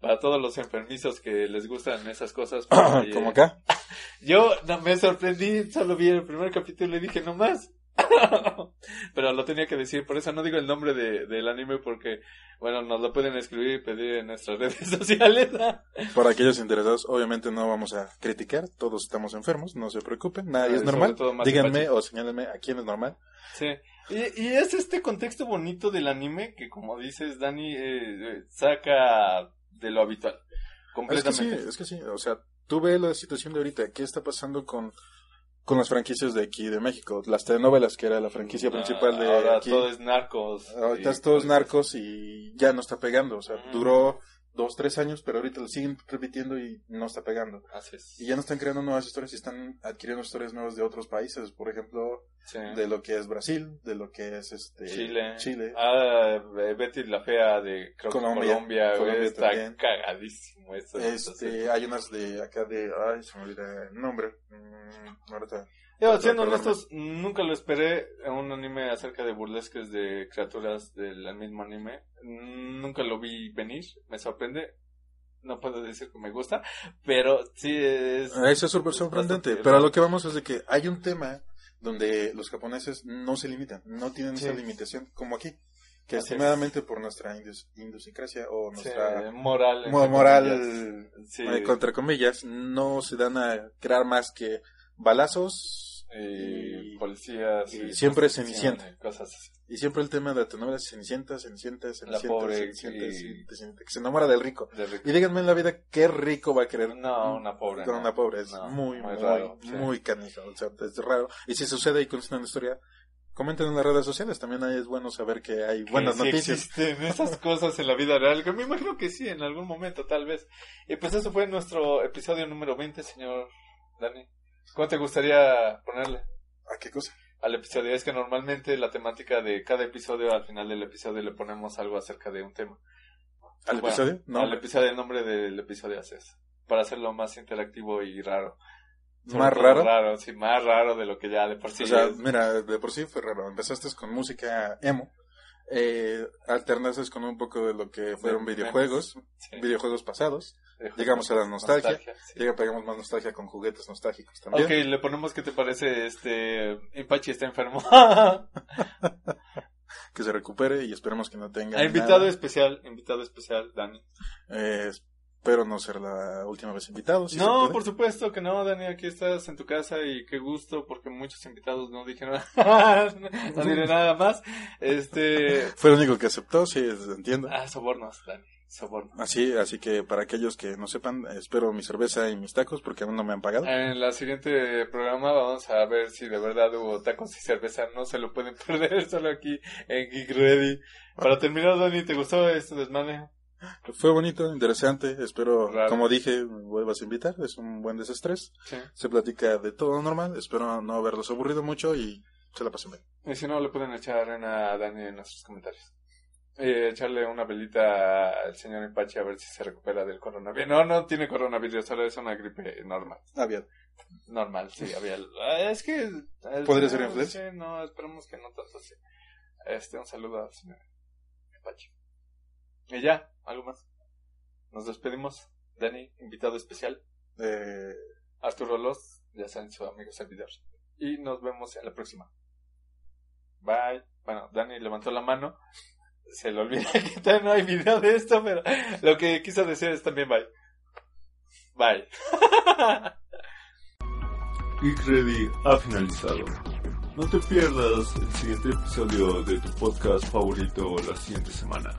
para todos los enfermizos que les gustan esas cosas. pues, como acá. Yo no, me sorprendí, solo vi el primer capítulo y dije, no más. Pero lo tenía que decir, por eso no digo el nombre de, del anime porque, bueno, nos lo pueden escribir y pedir en nuestras redes sociales. Para aquellos interesados, obviamente no vamos a criticar, todos estamos enfermos, no se preocupen, nadie es normal. Díganme o señálenme a quién es normal. Sí. Y, y es este contexto bonito del anime que, como dices, Dani, eh, eh, saca de lo habitual. Es que sí, Completamente. es que sí, o sea, tú ves la situación de ahorita, ¿qué está pasando con, con las franquicias de aquí de México? Las telenovelas, que era la franquicia principal de Ah, Ahora aquí. todo es narcos. Ahorita es todos narcos y ya no está pegando, o sea, Ujú. duró dos, tres años, pero ahorita lo siguen repitiendo y no está pegando. Así es. Y ya no están creando nuevas historias y están adquiriendo historias nuevas de otros países, por ejemplo, Sí. de lo que es Brasil, de lo que es este Chile. Chile. Ah, eh, Betty la Fea de creo Colombia. Colombia, güey, está también. cagadísimo eso. Este, hay unas de acá de, ay, se me olvida el nombre. Mm, ahorita. Yo, siendo honestos, nunca lo esperé en un anime acerca de burlesques de criaturas del mismo anime. Nunca lo vi venir, me sorprende. No puedo decir que me gusta, pero sí es... Eso es súper sorprendente, pero a lo que vamos es de que hay un tema donde los japoneses no se limitan, no tienen Sí. esa limitación como aquí, que estimadamente por nuestra indus- idiosincrasia o Sí, nuestra moral. mo- moral, comillas. Sí. eh, contra comillas, no se dan a crear más que balazos y y- policías y siempre Cenicienta. cosas así. y siempre el tema de la telenovela es Cenicienta, Cenicienta, Cenicienta, pobre Cenicienta, y- Cenicienta, que se enamora del rico. Y díganme en la vida qué rico va a querer No, una pobre. con no. una pobre. Es No, muy, muy, raro, sí. muy canijo. O sea, es raro. Y si sucede y conocen una historia, comenten en las redes sociales. También ahí es bueno saber que hay buenas que sí noticias. existen esas cosas en la vida real, que me imagino que sí, en algún momento tal vez. Y pues eso fue nuestro episodio número 20, señor Dani. ¿Cómo te gustaría ponerle ¿A qué cosa? al episodio? Es que normalmente la temática de cada episodio, al final del episodio le ponemos algo acerca de un tema. ¿Al Bueno, episodio? No. Al episodio, el nombre del episodio haces. Para hacerlo más interactivo y raro. Sobre ¿Más raro? Raro, sí, más raro de lo que ya de por sí o sea, es. mira, de por sí fue raro. Empezaste con música emo. Eh, alternaste con un poco de lo que fueron De videojuegos, Sí. videojuegos pasados. De- llegamos a la nostalgia. sí. Llega, pegamos más nostalgia con juguetes nostálgicos también. Ok, le ponemos que te parece este Impachi está enfermo. Que se recupere y esperemos que no tenga. Ah, invitado nada. especial, invitado especial, Dani. Eh, espero no ser la última vez invitado. si no, por supuesto que no, Dani, aquí estás en tu casa y qué gusto porque muchos invitados no dijeron no diré nada más. Este, Fue el único que aceptó, sí, entiendo. ah, sobornos, Dani, sobornos. Así, así que para aquellos que no sepan, espero mi cerveza y mis tacos porque aún no me han pagado. En la siguiente programa vamos a ver si de verdad hubo tacos y cerveza, no se lo pueden perder solo aquí en Geek Ready. Para terminar, Dani, ¿te gustó este desmane? Fue bonito, interesante. Espero, Raro. como dije, me vuelvas a invitar. Es un buen desestrés. Sí. Se platica de todo normal. Espero no haberlos aburrido mucho y se la pasen bien. Y si no, le pueden echar arena a Dani en nuestros comentarios. Eh, echarle una velita al señor Impachi a ver si se recupera del coronavirus. No, no tiene coronavirus, solo es una gripe normal. Ah, bien. Normal, sí, había... Ah, Es que... eh, ¿Podría no, ser influencia? sí, no, esperemos que no tanto así. Este, un saludo al señor Impachi. Y ya, algo más. Nos despedimos. Dani, invitado especial. Eh, Arturo Los, ya saben, su amigo servidor. Y nos vemos en la próxima. Bye. Bueno, Dani levantó la mano. Se le olvida que todavía no hay video de esto, pero lo que quiso decir es también bye. Bye. Geek Ready ha finalizado. No te pierdas el siguiente episodio de tu podcast favorito la siguiente semana.